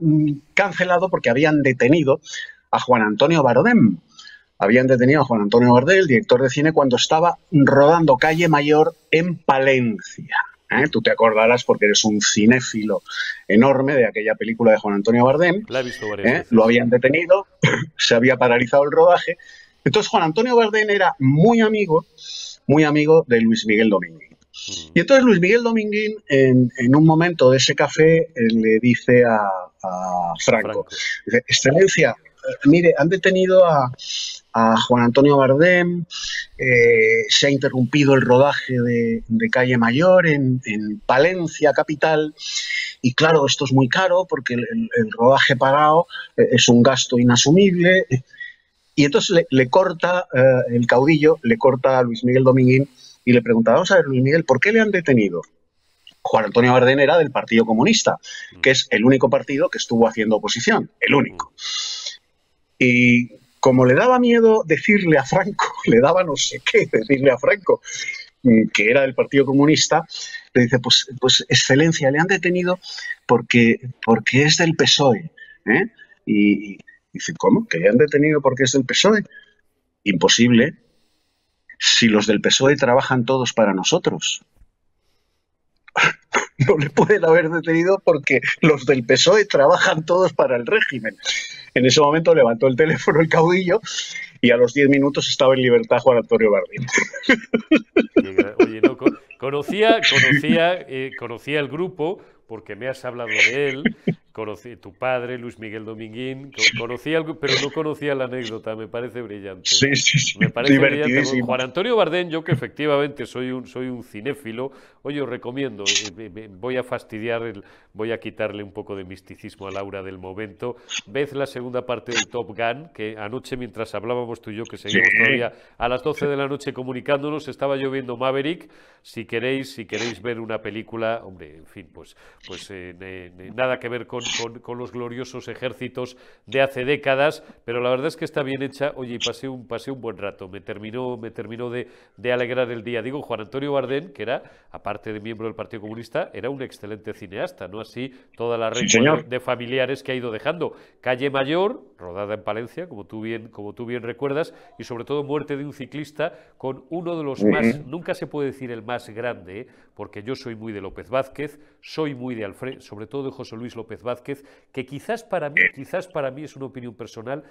cancelado porque habían detenido a Juan Antonio Barodem, habían detenido a Juan Antonio Bardel, director de cine, cuando estaba rodando Calle Mayor en Palencia. ¿eh? Tú te acordarás porque eres un cinéfilo enorme de aquella película de Juan Antonio Bardem. La he visto varias ¿eh? Lo habían detenido, [LAUGHS] se había paralizado el rodaje. Entonces Juan Antonio Bardem era muy amigo, muy amigo de Luis Miguel Domínguez. Mm. Y entonces Luis Miguel Dominguín, en, un momento de ese café, eh, le dice a, Franco, Dice, Excelencia, mire, han detenido a, a Juan Antonio Bardem, eh, se ha interrumpido el rodaje de, Calle Mayor en, Palencia, capital, y claro, esto es muy caro porque el, rodaje pagado eh, es un gasto inasumible. Y entonces le, corta eh, el caudillo, le corta a Luis Miguel Dominguín y le pregunta, vamos a ver, Luis Miguel, ¿por qué le han detenido? Juan Antonio Bardem era del Partido Comunista, que es el único partido que estuvo haciendo oposición, el único. Y como le daba miedo decirle a Franco, [LAUGHS] le daba no sé qué decirle a Franco, mm, que era del Partido Comunista, le dice, pues, pues excelencia, le han detenido porque, porque es del PSOE. ¿eh? Y, dice, ¿cómo? ¿Que le han detenido porque es del PSOE? Imposible. Si los del PSOE trabajan todos para nosotros. No le pueden haber detenido porque los del PSOE trabajan todos para el régimen. En ese momento levantó el teléfono el caudillo y a los 10 minutos estaba en libertad Juan Antonio Bardín. [LAUGHS] Oye, no, conocía, conocía, eh, conocía el grupo porque me has hablado de él, conocí tu padre, Luis Miguel Dominguín, conocí algo, pero no conocía la anécdota, me parece brillante. Sí, sí, sí. Me parece brillante. Juan Antonio Bardén, yo que efectivamente soy un, soy un cinéfilo, oye, os recomiendo, eh, voy a fastidiar, el, voy a quitarle un poco de misticismo a Laura del momento. Ved la segunda parte del Top Gun, que anoche mientras hablábamos tú y yo, que seguimos todavía a las 12 de la noche comunicándonos, estaba lloviendo Maverick. Si queréis, si queréis ver una película, hombre, en fin, pues, pues eh, nada que ver con con, los gloriosos ejércitos de hace décadas, pero la verdad es que está bien hecha. Oye, pasé un, pasé un buen rato, me terminó, me terminó de, alegrar el día. Digo, Juan Antonio Bardén, que era, aparte de miembro del Partido Comunista, era un excelente cineasta, ¿no? Así toda la red de, familiares que ha ido dejando. Calle Mayor, rodada en Palencia, como tú bien, como tú bien recuerdas, y sobre todo muerte de un ciclista con uno de los más, nunca se puede decir el más grande, ¿eh? porque yo soy muy de López Vázquez, soy muy de Alfredo, sobre todo de José Luis López Vázquez, que quizás para mí, quizás para mí es una opinión personal,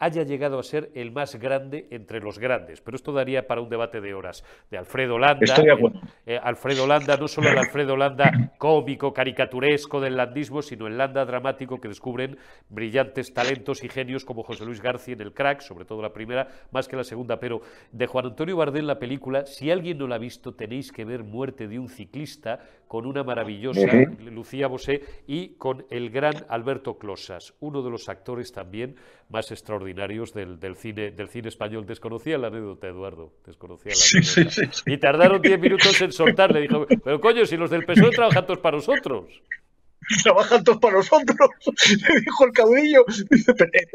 haya llegado a ser el más grande entre los grandes. Pero esto daría para un debate de horas. De Alfredo Landa. Eh, eh, Alfredo Landa, no solo el Alfredo Landa cómico, caricaturesco del landismo, sino el Landa dramático que descubren brillantes talentos y genios como José Luis García en El Crack, sobre todo la primera, más que la segunda. Pero de Juan Antonio Bardén, la película, si alguien no la ha visto, tenéis que ver Muerte de un ciclista con una maravillosa Lucía Bosé y con el gran Alberto Closas, uno de los actores también más extraordinarios del, cine, del cine español. Desconocía la anécdota, Eduardo, desconocía la anécdota. y tardaron 10 minutos en soltarle. Dijo, pero coño, si los del PSOE trabajan todos para nosotros trabajan todos para nosotros, [LAUGHS] le dijo el caudillo.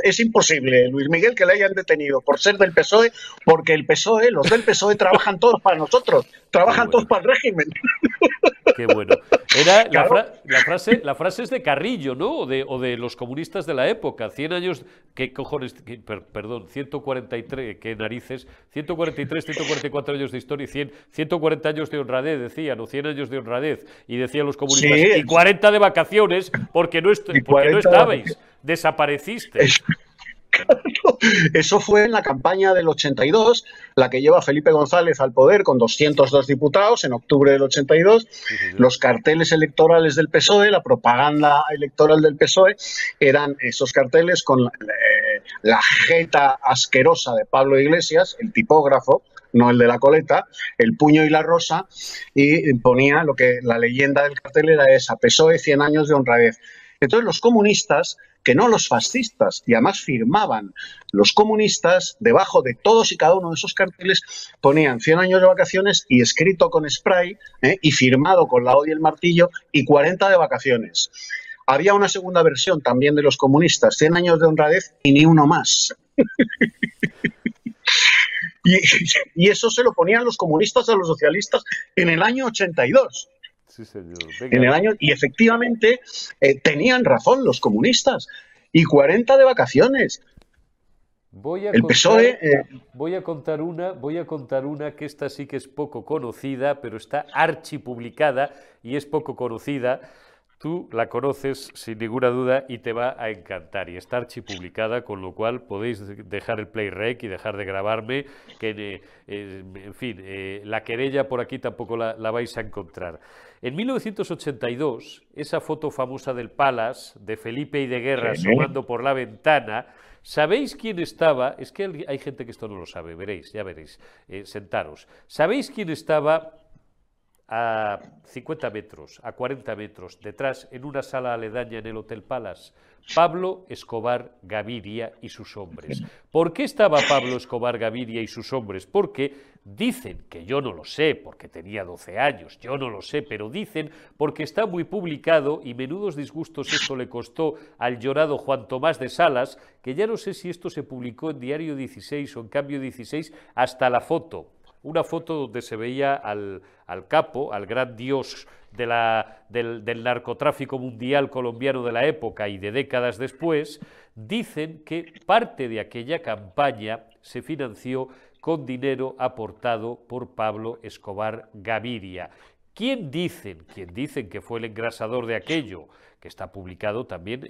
Es imposible, Luis Miguel, que le hayan detenido por ser del PSOE, porque el PSOE, los del PSOE trabajan todos para nosotros, trabajan todos para el régimen. Qué bueno. Era la, frase, la frase es de Carrillo, ¿no? O de, o de los comunistas de la época. 100 años, ¿qué cojones? perdón, 143, qué narices. 143, 144 años de historia y 100, 140 años de honradez, decían, o 100 años de honradez. Y decían los comunistas, y 40 de vacaciones porque no, porque no estabais, desaparecisteis. [LAUGHS] Eso fue en la campaña del 82, la que lleva Felipe González al poder con 202 diputados en octubre del 82. Los carteles electorales del PSOE, la propaganda electoral del PSOE, eran esos carteles con eh, la jeta asquerosa de Pablo Iglesias, el tipógrafo, no el de la coleta, el puño y la rosa, y ponía lo que la leyenda del cartel era esa, PSOE 100 años de honradez. Entonces los comunistas que no los fascistas, y además firmaban los comunistas, debajo de todos y cada uno de esos carteles ponían 100 años de vacaciones y escrito con spray ¿eh? y firmado con la O y el martillo y 40 de vacaciones. Había una segunda versión también de los comunistas, 100 años de honradez y ni uno más. [LAUGHS] y, [LAUGHS] y, eso se lo ponían los comunistas a los socialistas en el año 82. En el año, y efectivamente eh, tenían razón los comunistas. Y 40 de vacaciones. Voy a, el contar, e, eh, voy a contar una, voy a contar una que esta sí que es poco conocida, pero está archipublicada y es poco conocida. Tú la conoces sin ninguna duda y te va a encantar. Y está archipublicada, con lo cual podéis dejar el play rec y dejar de grabarme, que eh, en fin, la querella por aquí tampoco la, la vais a encontrar. En 1982, esa foto famosa del Palace, de Felipe y de Guerra asomando por la ventana, ¿sabéis quién estaba? Es que hay gente que esto no lo sabe, veréis, ya veréis, eh, sentaros. ¿Sabéis quién estaba a 50 metros, a 40 metros, detrás, en una sala aledaña en el Hotel Palace? Pablo Escobar Gaviria y sus hombres. ¿Por qué estaba Pablo Escobar Gaviria y sus hombres? Porque dicen, que yo no lo sé, porque tenía 12 años, yo no lo sé, pero dicen porque está muy publicado y menudos disgustos esto le costó al llorado Juan Tomás de Salas, que ya no sé si esto se publicó en Diario 16 o en Cambio 16, hasta la foto una foto donde se veía al, capo, al gran dios del, del, narcotráfico mundial colombiano de la época y de décadas después, dicen que parte de aquella campaña se financió con dinero aportado por Pablo Escobar Gaviria. ¿Quién dicen, quién dicen que fue el engrasador de aquello? Que está publicado también,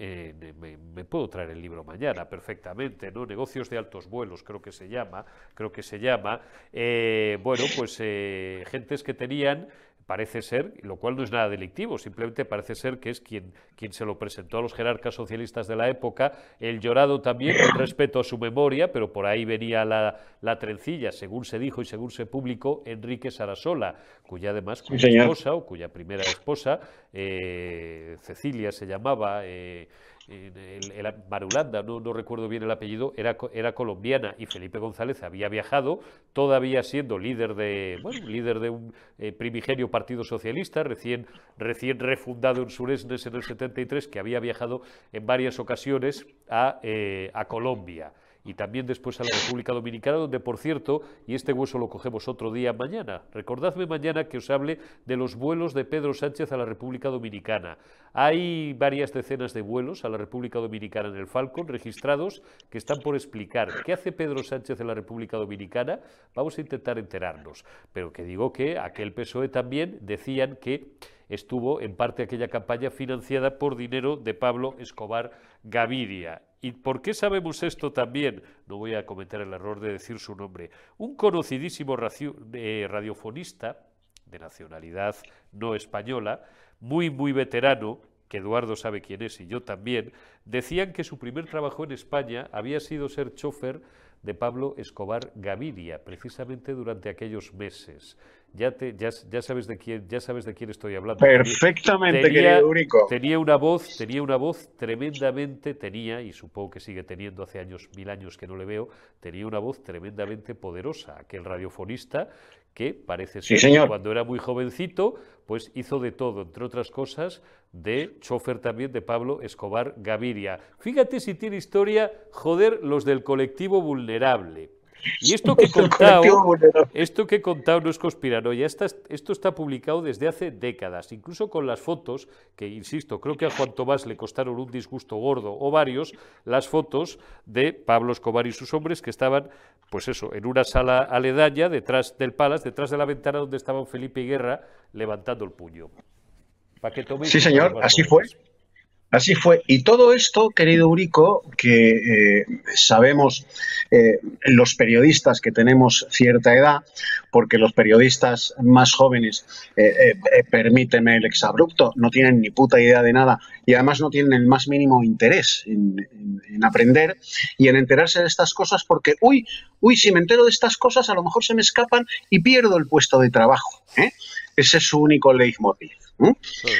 me, puedo traer el libro mañana perfectamente, ¿no? Negocios de altos vuelos, creo que se llama, creo que se llama, eh, bueno, pues eh, gentes que tenían parece ser, lo cual no es nada delictivo, simplemente parece ser que es quien, quien se lo presentó a los jerarcas socialistas de la época, el llorado también, con respeto a su memoria, pero por ahí venía la, la trencilla, según se dijo y según se publicó, Enrique Sarasola, cuya además cuya esposa, o cuya primera esposa, eh, Cecilia se llamaba, eh, el, Marulanda, no, recuerdo bien el apellido, era, era colombiana y Felipe González había viajado, todavía siendo líder de, bueno, líder de un eh, primigenio Partido Socialista, recién, recién refundado en Suresnes en el 73, que había viajado en varias ocasiones a, eh, a Colombia y también después a la República Dominicana, donde, por cierto, y este hueso lo cogemos otro día mañana, recordadme mañana que os hable de los vuelos de Pedro Sánchez a la República Dominicana. Hay varias decenas de vuelos a la República Dominicana en el Falcon registrados que están por explicar qué hace Pedro Sánchez en la República Dominicana. Vamos a intentar enterarnos, pero que digo que aquel PSOE también decían que estuvo en parte aquella campaña financiada por dinero de Pablo Escobar Gaviria. ¿Y por qué sabemos esto también? No voy a cometer el error de decir su nombre. Un conocidísimo eh, radiofonista de nacionalidad no española, muy, muy veterano, que Eduardo sabe quién es y yo también, decían que su primer trabajo en España había sido ser chofer de Pablo Escobar Gaviria, precisamente durante aquellos meses ya, te, ya, ya, sabes de quién, ya sabes de quién estoy hablando. Perfectamente, tenía, querido Tenía una voz, tenía una voz tremendamente, tenía, y supongo que sigue teniendo hace años, mil años que no le veo, tenía una voz tremendamente poderosa. Aquel radiofonista que parece ser que cuando era muy jovencito, pues hizo de todo, entre otras cosas, de chofer también de Pablo Escobar Gaviria. Fíjate si tiene historia, joder, los del colectivo vulnerable. Y esto que he [LAUGHS] contado, esto que he contado no es conspiranoia, esto está publicado desde hace décadas, incluso con las fotos, que insisto, creo que a Juan Tomás le costaron un disgusto gordo o varios, las fotos de Pablo Escobar y sus hombres que estaban, pues eso, en una sala aledaña, detrás del Palace, detrás de la ventana donde estaban Felipe y Guerra levantando el puño. sí, señor, así fue. Así fue. Y todo esto, querido Urico, que eh, sabemos eh, los periodistas que tenemos cierta edad, porque los periodistas más jóvenes, eh, permíteme el exabrupto, no tienen ni puta idea de nada y además no tienen el más mínimo interés en, en aprender y en enterarse de estas cosas porque, uy, uy, si me entero de estas cosas, a lo mejor se me escapan y pierdo el puesto de trabajo. Ese es su único leitmotiv.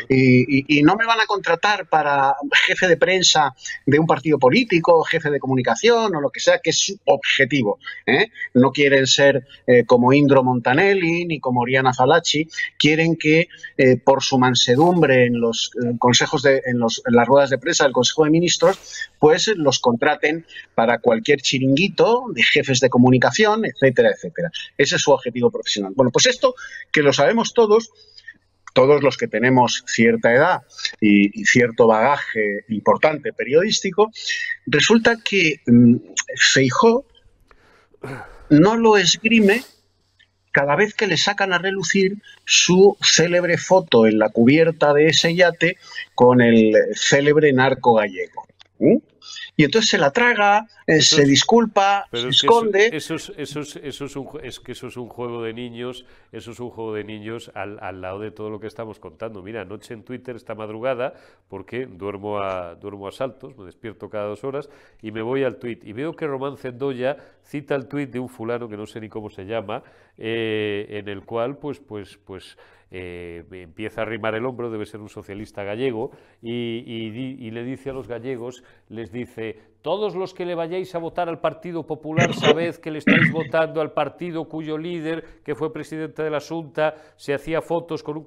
Y, no me van a contratar para jefe de prensa de un partido político, jefe de comunicación o lo que sea, que es su objetivo. ¿eh? No quieren ser eh, como Indro Montanelli ni como Oriana Falachi, quieren que eh, por su mansedumbre en los consejos de, en, en las ruedas de prensa del Consejo de Ministros, pues los contraten para cualquier chiringuito de jefes de comunicación, etcétera, etcétera. Ese es su objetivo profesional. Bueno, pues esto que lo sabemos todos, todos los que tenemos cierta edad y, cierto bagaje importante periodístico, resulta que mm, Feijó no lo esgrime cada vez que le sacan a relucir su célebre foto en la cubierta de ese yate con el célebre narco gallego. Y entonces se la traga, eh, se disculpa, se esconde. Eso, es, eso, es, un, es que eso es un juego de niños, eso es un juego de niños al, al, lado de todo lo que estamos contando. Mira, anoche en Twitter esta madrugada, porque duermo a, duermo a saltos, me despierto cada dos horas y me voy al tweet y veo que Román Cendoya cita el tweet de un fulano que no sé ni cómo se llama, eh, en el cual pues, pues, pues eh, empieza a arrimar el hombro, debe ser un socialista gallego, y, le dice a los gallegos, les dice, todos los que le vayáis a votar al Partido Popular sabed que le estáis votando al partido cuyo líder, que fue presidente de la Junta, se hacía fotos con un,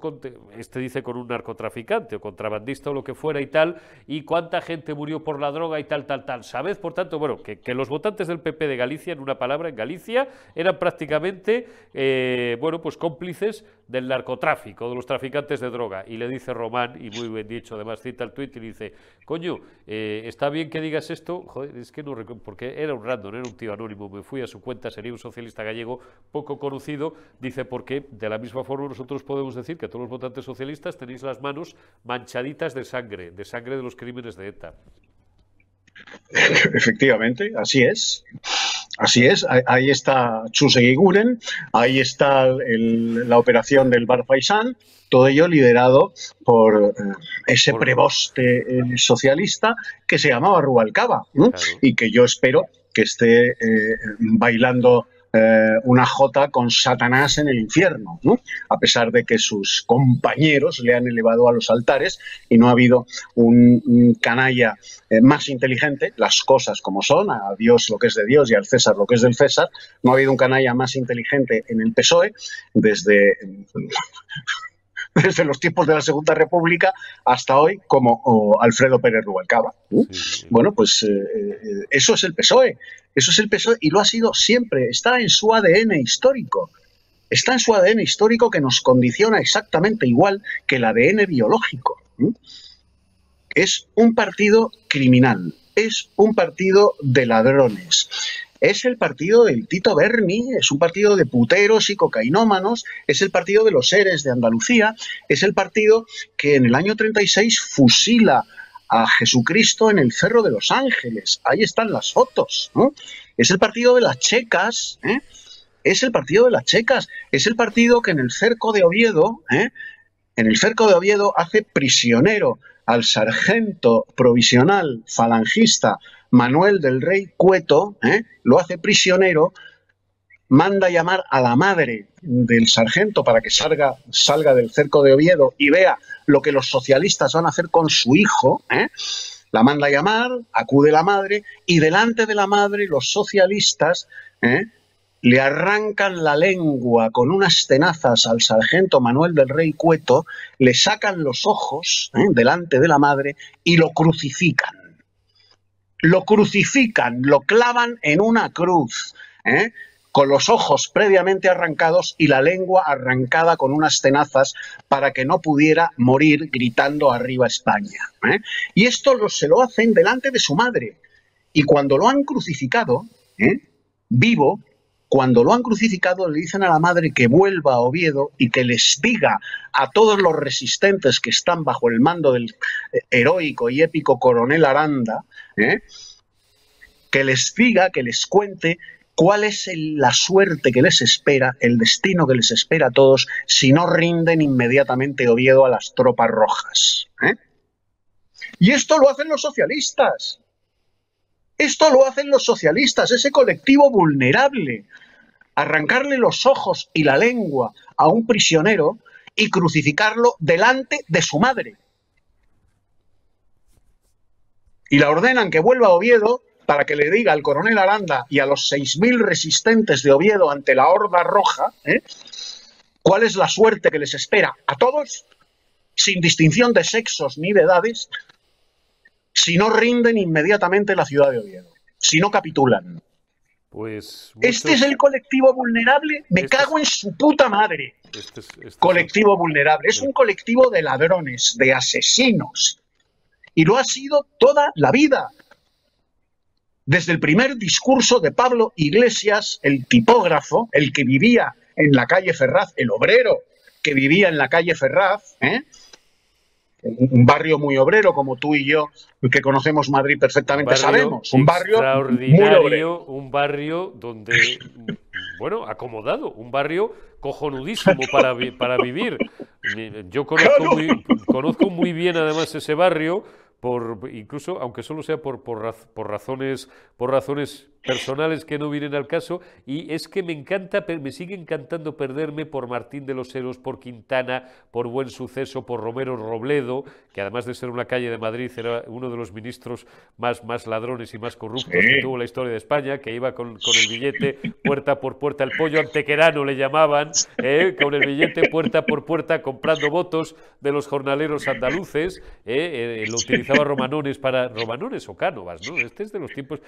este dice con un narcotraficante o contrabandista o lo que fuera y tal, y cuánta gente murió por la droga y tal, tal, tal. Sabed, por tanto, bueno, que, los votantes del PP de Galicia, en una palabra, en Galicia, eran prácticamente, eh, bueno, pues cómplices del narcotráfico, de los traficantes de droga. Y le dice Román, y muy bien dicho, además cita el tuit y dice, coño, eh, está bien que digas esto, joder, es que no recuerdo, porque era un random, era un tío anónimo, me fui a su cuenta, sería un socialista gallego poco conocido, dice, porque de la misma forma nosotros podemos decir que todos los votantes socialistas tenéis las manos manchaditas de sangre, de sangre de los crímenes de ETA. [LAUGHS] Efectivamente, así es. Así es, ahí está Chusegui-Guren, ahí está la operación del Bar Faisán, todo ello liderado por eh, ese preboste eh, socialista que se llamaba Rubalcaba y que yo espero que esté eh, bailando eh, una jota con Satanás en el infierno, a pesar de que sus compañeros le han elevado a los altares y no ha habido un, canalla eh, más inteligente, las cosas como son, a Dios lo que es de Dios y al César lo que es del César, no ha habido un canalla más inteligente en el PSOE desde [LAUGHS] desde los tiempos de la Segunda República hasta hoy, como Alfredo Pérez Rubalcaba. Bueno, pues eh, eh, eso es el PSOE, eso es el PSOE y lo ha sido siempre, está en su ADN histórico. Está en su ADN histórico que nos condiciona exactamente igual que el ADN biológico. Es un partido criminal, es un partido de ladrones, es el partido del Tito Berni, es un partido de puteros y cocainómanos, es el partido de los seres de Andalucía, es el partido que en el año 36 fusila a Jesucristo en el Cerro de los Ángeles. Ahí están las fotos. Es el partido de las checas, ¿eh? es el partido de las checas, es el partido que en el cerco de Oviedo, ¿eh? en el cerco de Oviedo hace prisionero al sargento provisional falangista Manuel del Rey Cueto, ¿eh? lo hace prisionero, manda llamar a la madre del sargento para que salga, salga del cerco de Oviedo y vea lo que los socialistas van a hacer con su hijo. ¿eh? La manda a llamar, acude la madre y delante de la madre los socialistas ¿eh? le arrancan la lengua con unas tenazas al sargento Manuel del Rey Cueto, le sacan los ojos delante de la madre y lo crucifican lo crucifican, lo clavan en una cruz, ¿eh? con los ojos previamente arrancados y la lengua arrancada con unas tenazas para que no pudiera morir gritando arriba España. ¿eh? Y esto lo, se lo hacen delante de su madre. Y cuando lo han crucificado, ¿eh? vivo, cuando lo han crucificado le dicen a la madre que vuelva a Oviedo y que les diga a todos los resistentes que están bajo el mando del eh, heroico y épico coronel Aranda, ¿eh? que les diga, que les cuente cuál es la suerte que les espera, el destino que les espera a todos si no rinden inmediatamente Oviedo a las tropas rojas. ¿eh? Y esto lo hacen los socialistas. Esto lo hacen los socialistas, ese colectivo vulnerable. Arrancarle los ojos y la lengua a un prisionero y crucificarlo delante de su madre. Y la ordenan que vuelva a Oviedo para que le diga al coronel Aranda y a los 6.000 resistentes de Oviedo ante la Horda Roja ¿eh? cuál es la suerte que les espera a todos, sin distinción de sexos ni de edades, si no rinden inmediatamente la ciudad de Oviedo, si no capitulan. Pues Este es el colectivo vulnerable, me este cago en su puta madre. Este este colectivo vulnerable, es un colectivo de ladrones, de asesinos. Y lo ha sido toda la vida. Desde el primer discurso de Pablo Iglesias, el tipógrafo, el que vivía en la calle Ferraz, el obrero que vivía en la calle Ferraz, ¿eh? Un barrio muy obrero como tú y yo, que conocemos Madrid perfectamente, sabemos. Un barrio muy obrero. Un barrio donde, bueno, acomodado, un barrio cojonudísimo para, para vivir. Yo conozco, muy, conozco muy bien además ese barrio por incluso aunque solo sea por, por, por, razones por razones personales que no vienen al caso y es que me encanta me sigue encantando perderme por Martín de los Heros por Quintana por Buen Suceso por Romero Robledo que además de ser una calle de Madrid era uno de los ministros más más ladrones y más corruptos que tuvo la historia de España que iba con, con, el billete puerta por puerta el pollo antequerano le llamaban ¿eh? con el billete puerta por puerta comprando votos de los jornaleros andaluces ¿eh? Eh, lo utilizaba Romanones para Romanones o Cánovas, ¿no? Este es de los tiempos.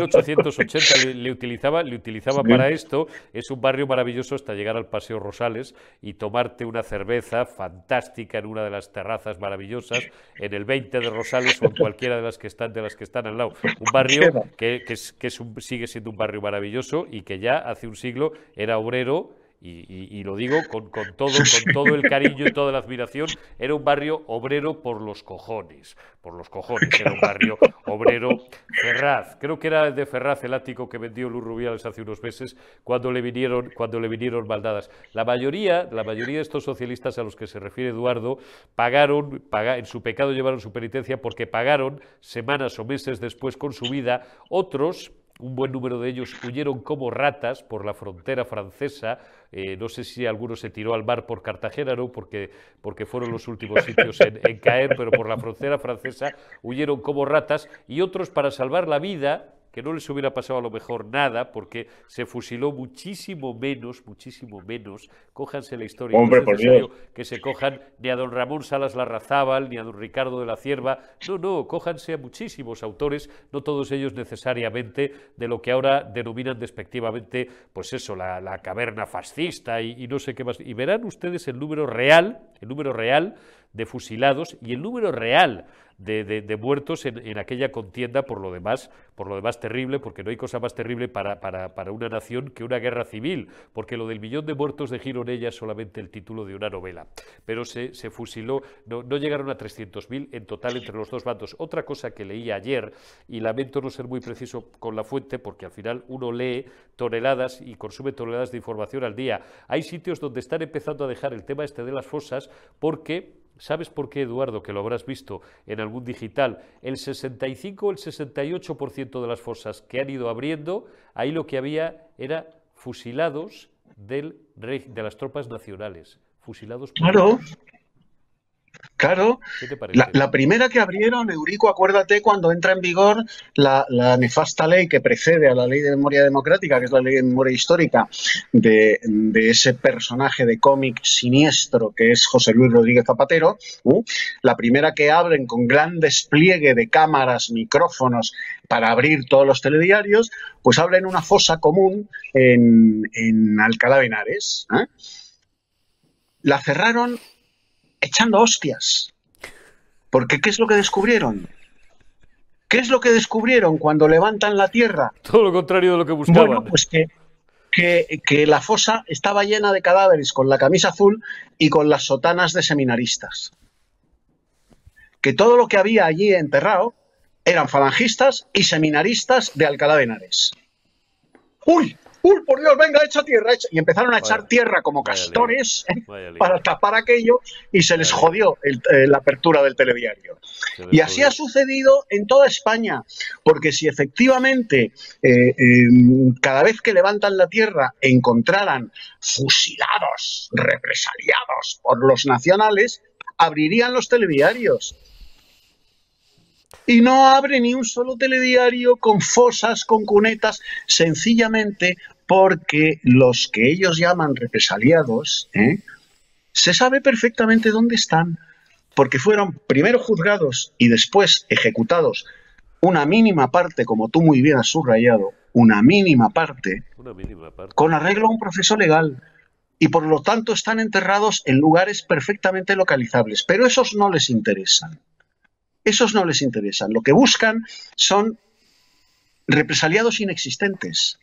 1880 le, utilizaba, le utilizaba para esto. Es un barrio maravilloso hasta llegar al Paseo Rosales y tomarte una cerveza fantástica en una de las terrazas maravillosas, en el 20 de Rosales o en cualquiera de las que están, de las que están al lado. Un barrio que, que, que es un, sigue siendo un barrio maravilloso y que ya hace un siglo era obrero y, lo digo con, todo, con todo el cariño y toda la admiración, era un barrio obrero por los cojones, por los cojones, era un barrio obrero Ferraz. Creo que era de Ferraz el ático que vendió Luz Rubiales hace unos meses cuando le vinieron, cuando le vinieron maldadas. La mayoría, la mayoría de estos socialistas a los que se refiere Eduardo pagaron, en su pecado llevaron su penitencia porque pagaron semanas o meses después con su vida. Otros un buen número de ellos huyeron como ratas por la frontera francesa. Eh, no sé si alguno se tiró al mar por Cartagena, ¿no? porque, porque fueron los últimos sitios en, en caer, pero por la frontera francesa huyeron como ratas y otros para salvar la vida que no les hubiera pasado a lo mejor nada, porque se fusiló muchísimo menos, muchísimo menos. Cójanse la historia, no es necesario que se cojan ni a don Ramón Salas Larrazábal, ni a don Ricardo de la Cierva. No, no, cójanse a muchísimos autores, no todos ellos necesariamente de lo que ahora denominan despectivamente, pues eso, la, caverna fascista y, y no sé qué más. Y verán ustedes el número real, el número real de fusilados y el número real de, muertos en, aquella contienda, por lo demás, por lo demás terrible, porque no hay cosa más terrible para, para, una nación que una guerra civil, porque lo del millón de muertos de Gironella es solamente el título de una novela. Pero se, se fusiló, no, no llegaron a 300.000 en total entre los dos bandos. Otra cosa que leí ayer, y lamento no ser muy preciso con la fuente, porque al final uno lee toneladas y consume toneladas de información al día. Hay sitios donde están empezando a dejar el tema este de las fosas porque ¿Sabes por qué, Eduardo, que lo habrás visto en algún digital? El 65 o el 68% de las fosas que han ido abriendo, ahí lo que había era fusilados del, de las tropas nacionales. Fusilados por claro. Claro, la, primera que abrieron, Eurico, acuérdate cuando entra en vigor la, nefasta ley que precede a la ley de memoria democrática, que es la ley de memoria histórica, de, ese personaje de cómic siniestro que es José Luis Rodríguez Zapatero. La primera que abren con gran despliegue de cámaras, micrófonos para abrir todos los telediarios, pues abren una fosa común en, Alcalá de Henares. ¿eh? La cerraron echando hostias. Porque ¿qué es lo que descubrieron? ¿Qué es lo que descubrieron cuando levantan la tierra? Todo lo contrario de lo que buscaban. Bueno, pues que, que, la fosa estaba llena de cadáveres con la camisa azul y con las sotanas de seminaristas. Que todo lo que había allí enterrado eran falangistas y seminaristas de Alcalá de Henares. ¡Uy! ¡Uy, por Dios, venga, echa tierra! Y empezaron a echar tierra como castores [LAUGHS] para tapar aquello y se les jodió eh, la apertura del telediario. Y así ha sucedido en toda España, porque si efectivamente eh, em, cada vez que levantan la tierra encontraran fusilados, represaliados por los nacionales, abrirían los telediarios. Y no abre ni un solo telediario con fosas, con cunetas, sencillamente porque los que ellos llaman represaliados, ¿eh? se sabe perfectamente dónde están, porque fueron primero juzgados y después ejecutados una mínima parte, como tú muy bien has subrayado, una mínima parte, con arreglo a un proceso legal. Y por lo tanto están enterrados en lugares perfectamente localizables. Pero esos no les interesan. Esos no les interesan. Lo que buscan son represaliados inexistentes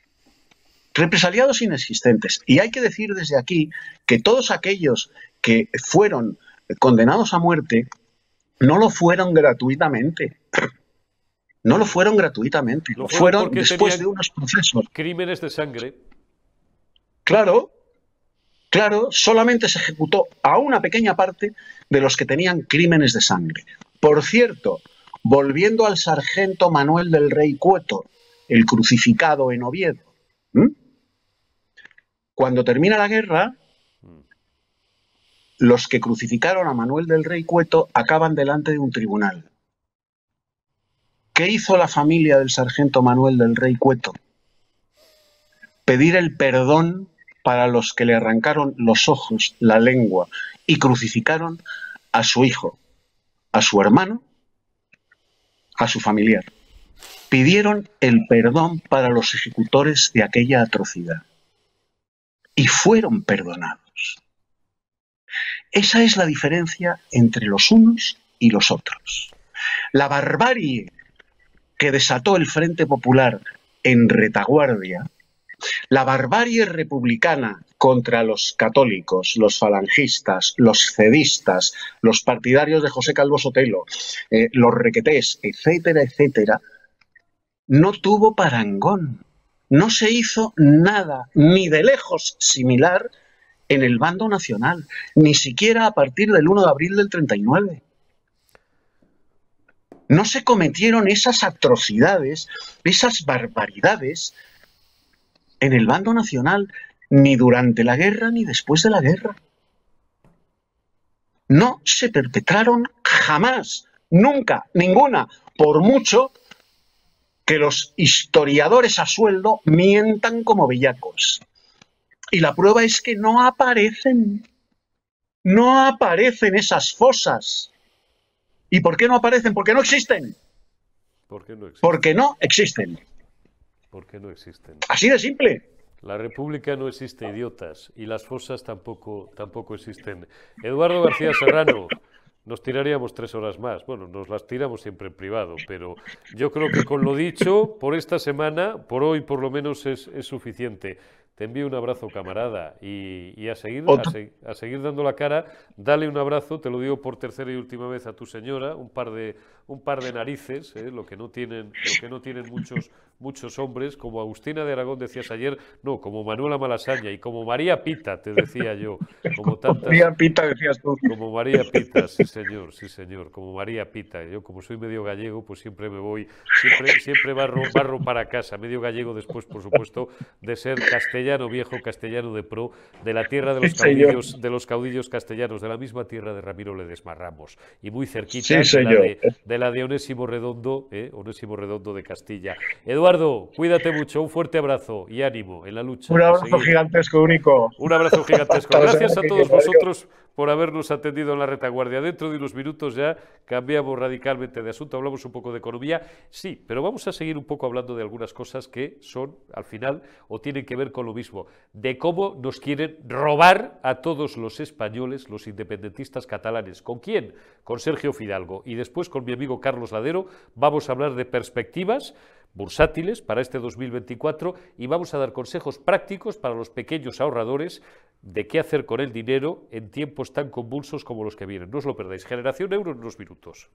represaliados inexistentes. Y hay que decir desde aquí que todos aquellos que fueron condenados a muerte no lo fueron gratuitamente. No lo fueron gratuitamente, lo, fueron después de unos procesos. Crímenes de sangre. Claro, claro, solamente se ejecutó a una pequeña parte de los que tenían crímenes de sangre. Por cierto, volviendo al sargento Manuel del Rey Cueto, el crucificado en Oviedo, cuando termina la guerra, los que crucificaron a Manuel del Rey Cueto acaban delante de un tribunal. ¿Qué hizo la familia del sargento Manuel del Rey Cueto? Pedir el perdón para los que le arrancaron los ojos, la lengua y crucificaron a su hijo, a su hermano, a su familiar. pidieron el perdón para los ejecutores de aquella atrocidad y fueron perdonados. Esa es la diferencia entre los unos y los otros. La barbarie que desató el Frente Popular en retaguardia, la barbarie republicana contra los católicos, los falangistas, los cedistas, los partidarios de José Calvo Sotelo, eh, los requetés, etcétera, etcétera, no tuvo parangón. No se hizo nada, ni de lejos similar, en el bando nacional, ni siquiera a partir del 1 de abril del 39 no se cometieron esas atrocidades, esas barbaridades en el bando nacional, ni durante la guerra ni después de la guerra. No se perpetraron jamás, nunca, ninguna, por mucho que los historiadores a sueldo mientan como bellacos. Y la prueba es que no aparecen, no aparecen esas fosas ¿Y por qué no aparecen? Porque no existen. ¿Por qué no existen? Porque no existen. ¿Por qué no existen? Así de simple. La República no existe, idiotas, y las fosas tampoco, tampoco existen. Eduardo García Serrano, nos tiraríamos tres horas más. Bueno, nos las tiramos siempre en privado, pero yo creo que con lo dicho, por esta semana, por hoy por lo menos es, es suficiente. Te envío un abrazo, camarada, y, a, seguir, a, seguir dando la cara. Dale un abrazo, te lo digo por tercera y última vez a tu señora, un par de, un par de narices, ¿eh? lo que no tienen, lo que no tienen muchos, muchos hombres, como Agustina de Aragón decías ayer, no, como Manuela Malasaña y como María Pita, te decía yo. Como tantas, María Pita decías tú. Como María Pita, sí señor, sí señor, como María Pita. Yo como soy medio gallego, pues siempre me voy, siempre, siempre barro, barro para casa, medio gallego después, por supuesto, de ser castellano viejo, castellano de pro, de la tierra de los caudillos, de los caudillos castellanos, de la misma tierra de Ramiro Ledesma Ramos, y muy cerquita de, la de, Onésimo Redondo, eh, Onésimo Redondo de Castilla. Eduardo, cuídate mucho, un fuerte abrazo y ánimo en la lucha. Un abrazo gigantesco, único. Un abrazo gigantesco. [LAUGHS] Gracias a todos vosotros por habernos atendido en la retaguardia. Dentro de unos minutos ya cambiamos radicalmente de asunto, hablamos un poco de economía, sí, pero vamos a seguir un poco hablando de algunas cosas que son, al final, o tienen que ver con lo mismo, de cómo nos quieren robar a todos los españoles, los independentistas catalanes. ¿Con quién? Con Sergio Fidalgo. Y después con mi amigo Carlos Ladero vamos a hablar de perspectivas bursátiles para este 2024 y vamos a dar consejos prácticos para los pequeños ahorradores de qué hacer con el dinero en tiempos tan convulsos como los que vienen. No os lo perdáis. Generación Euro en unos minutos.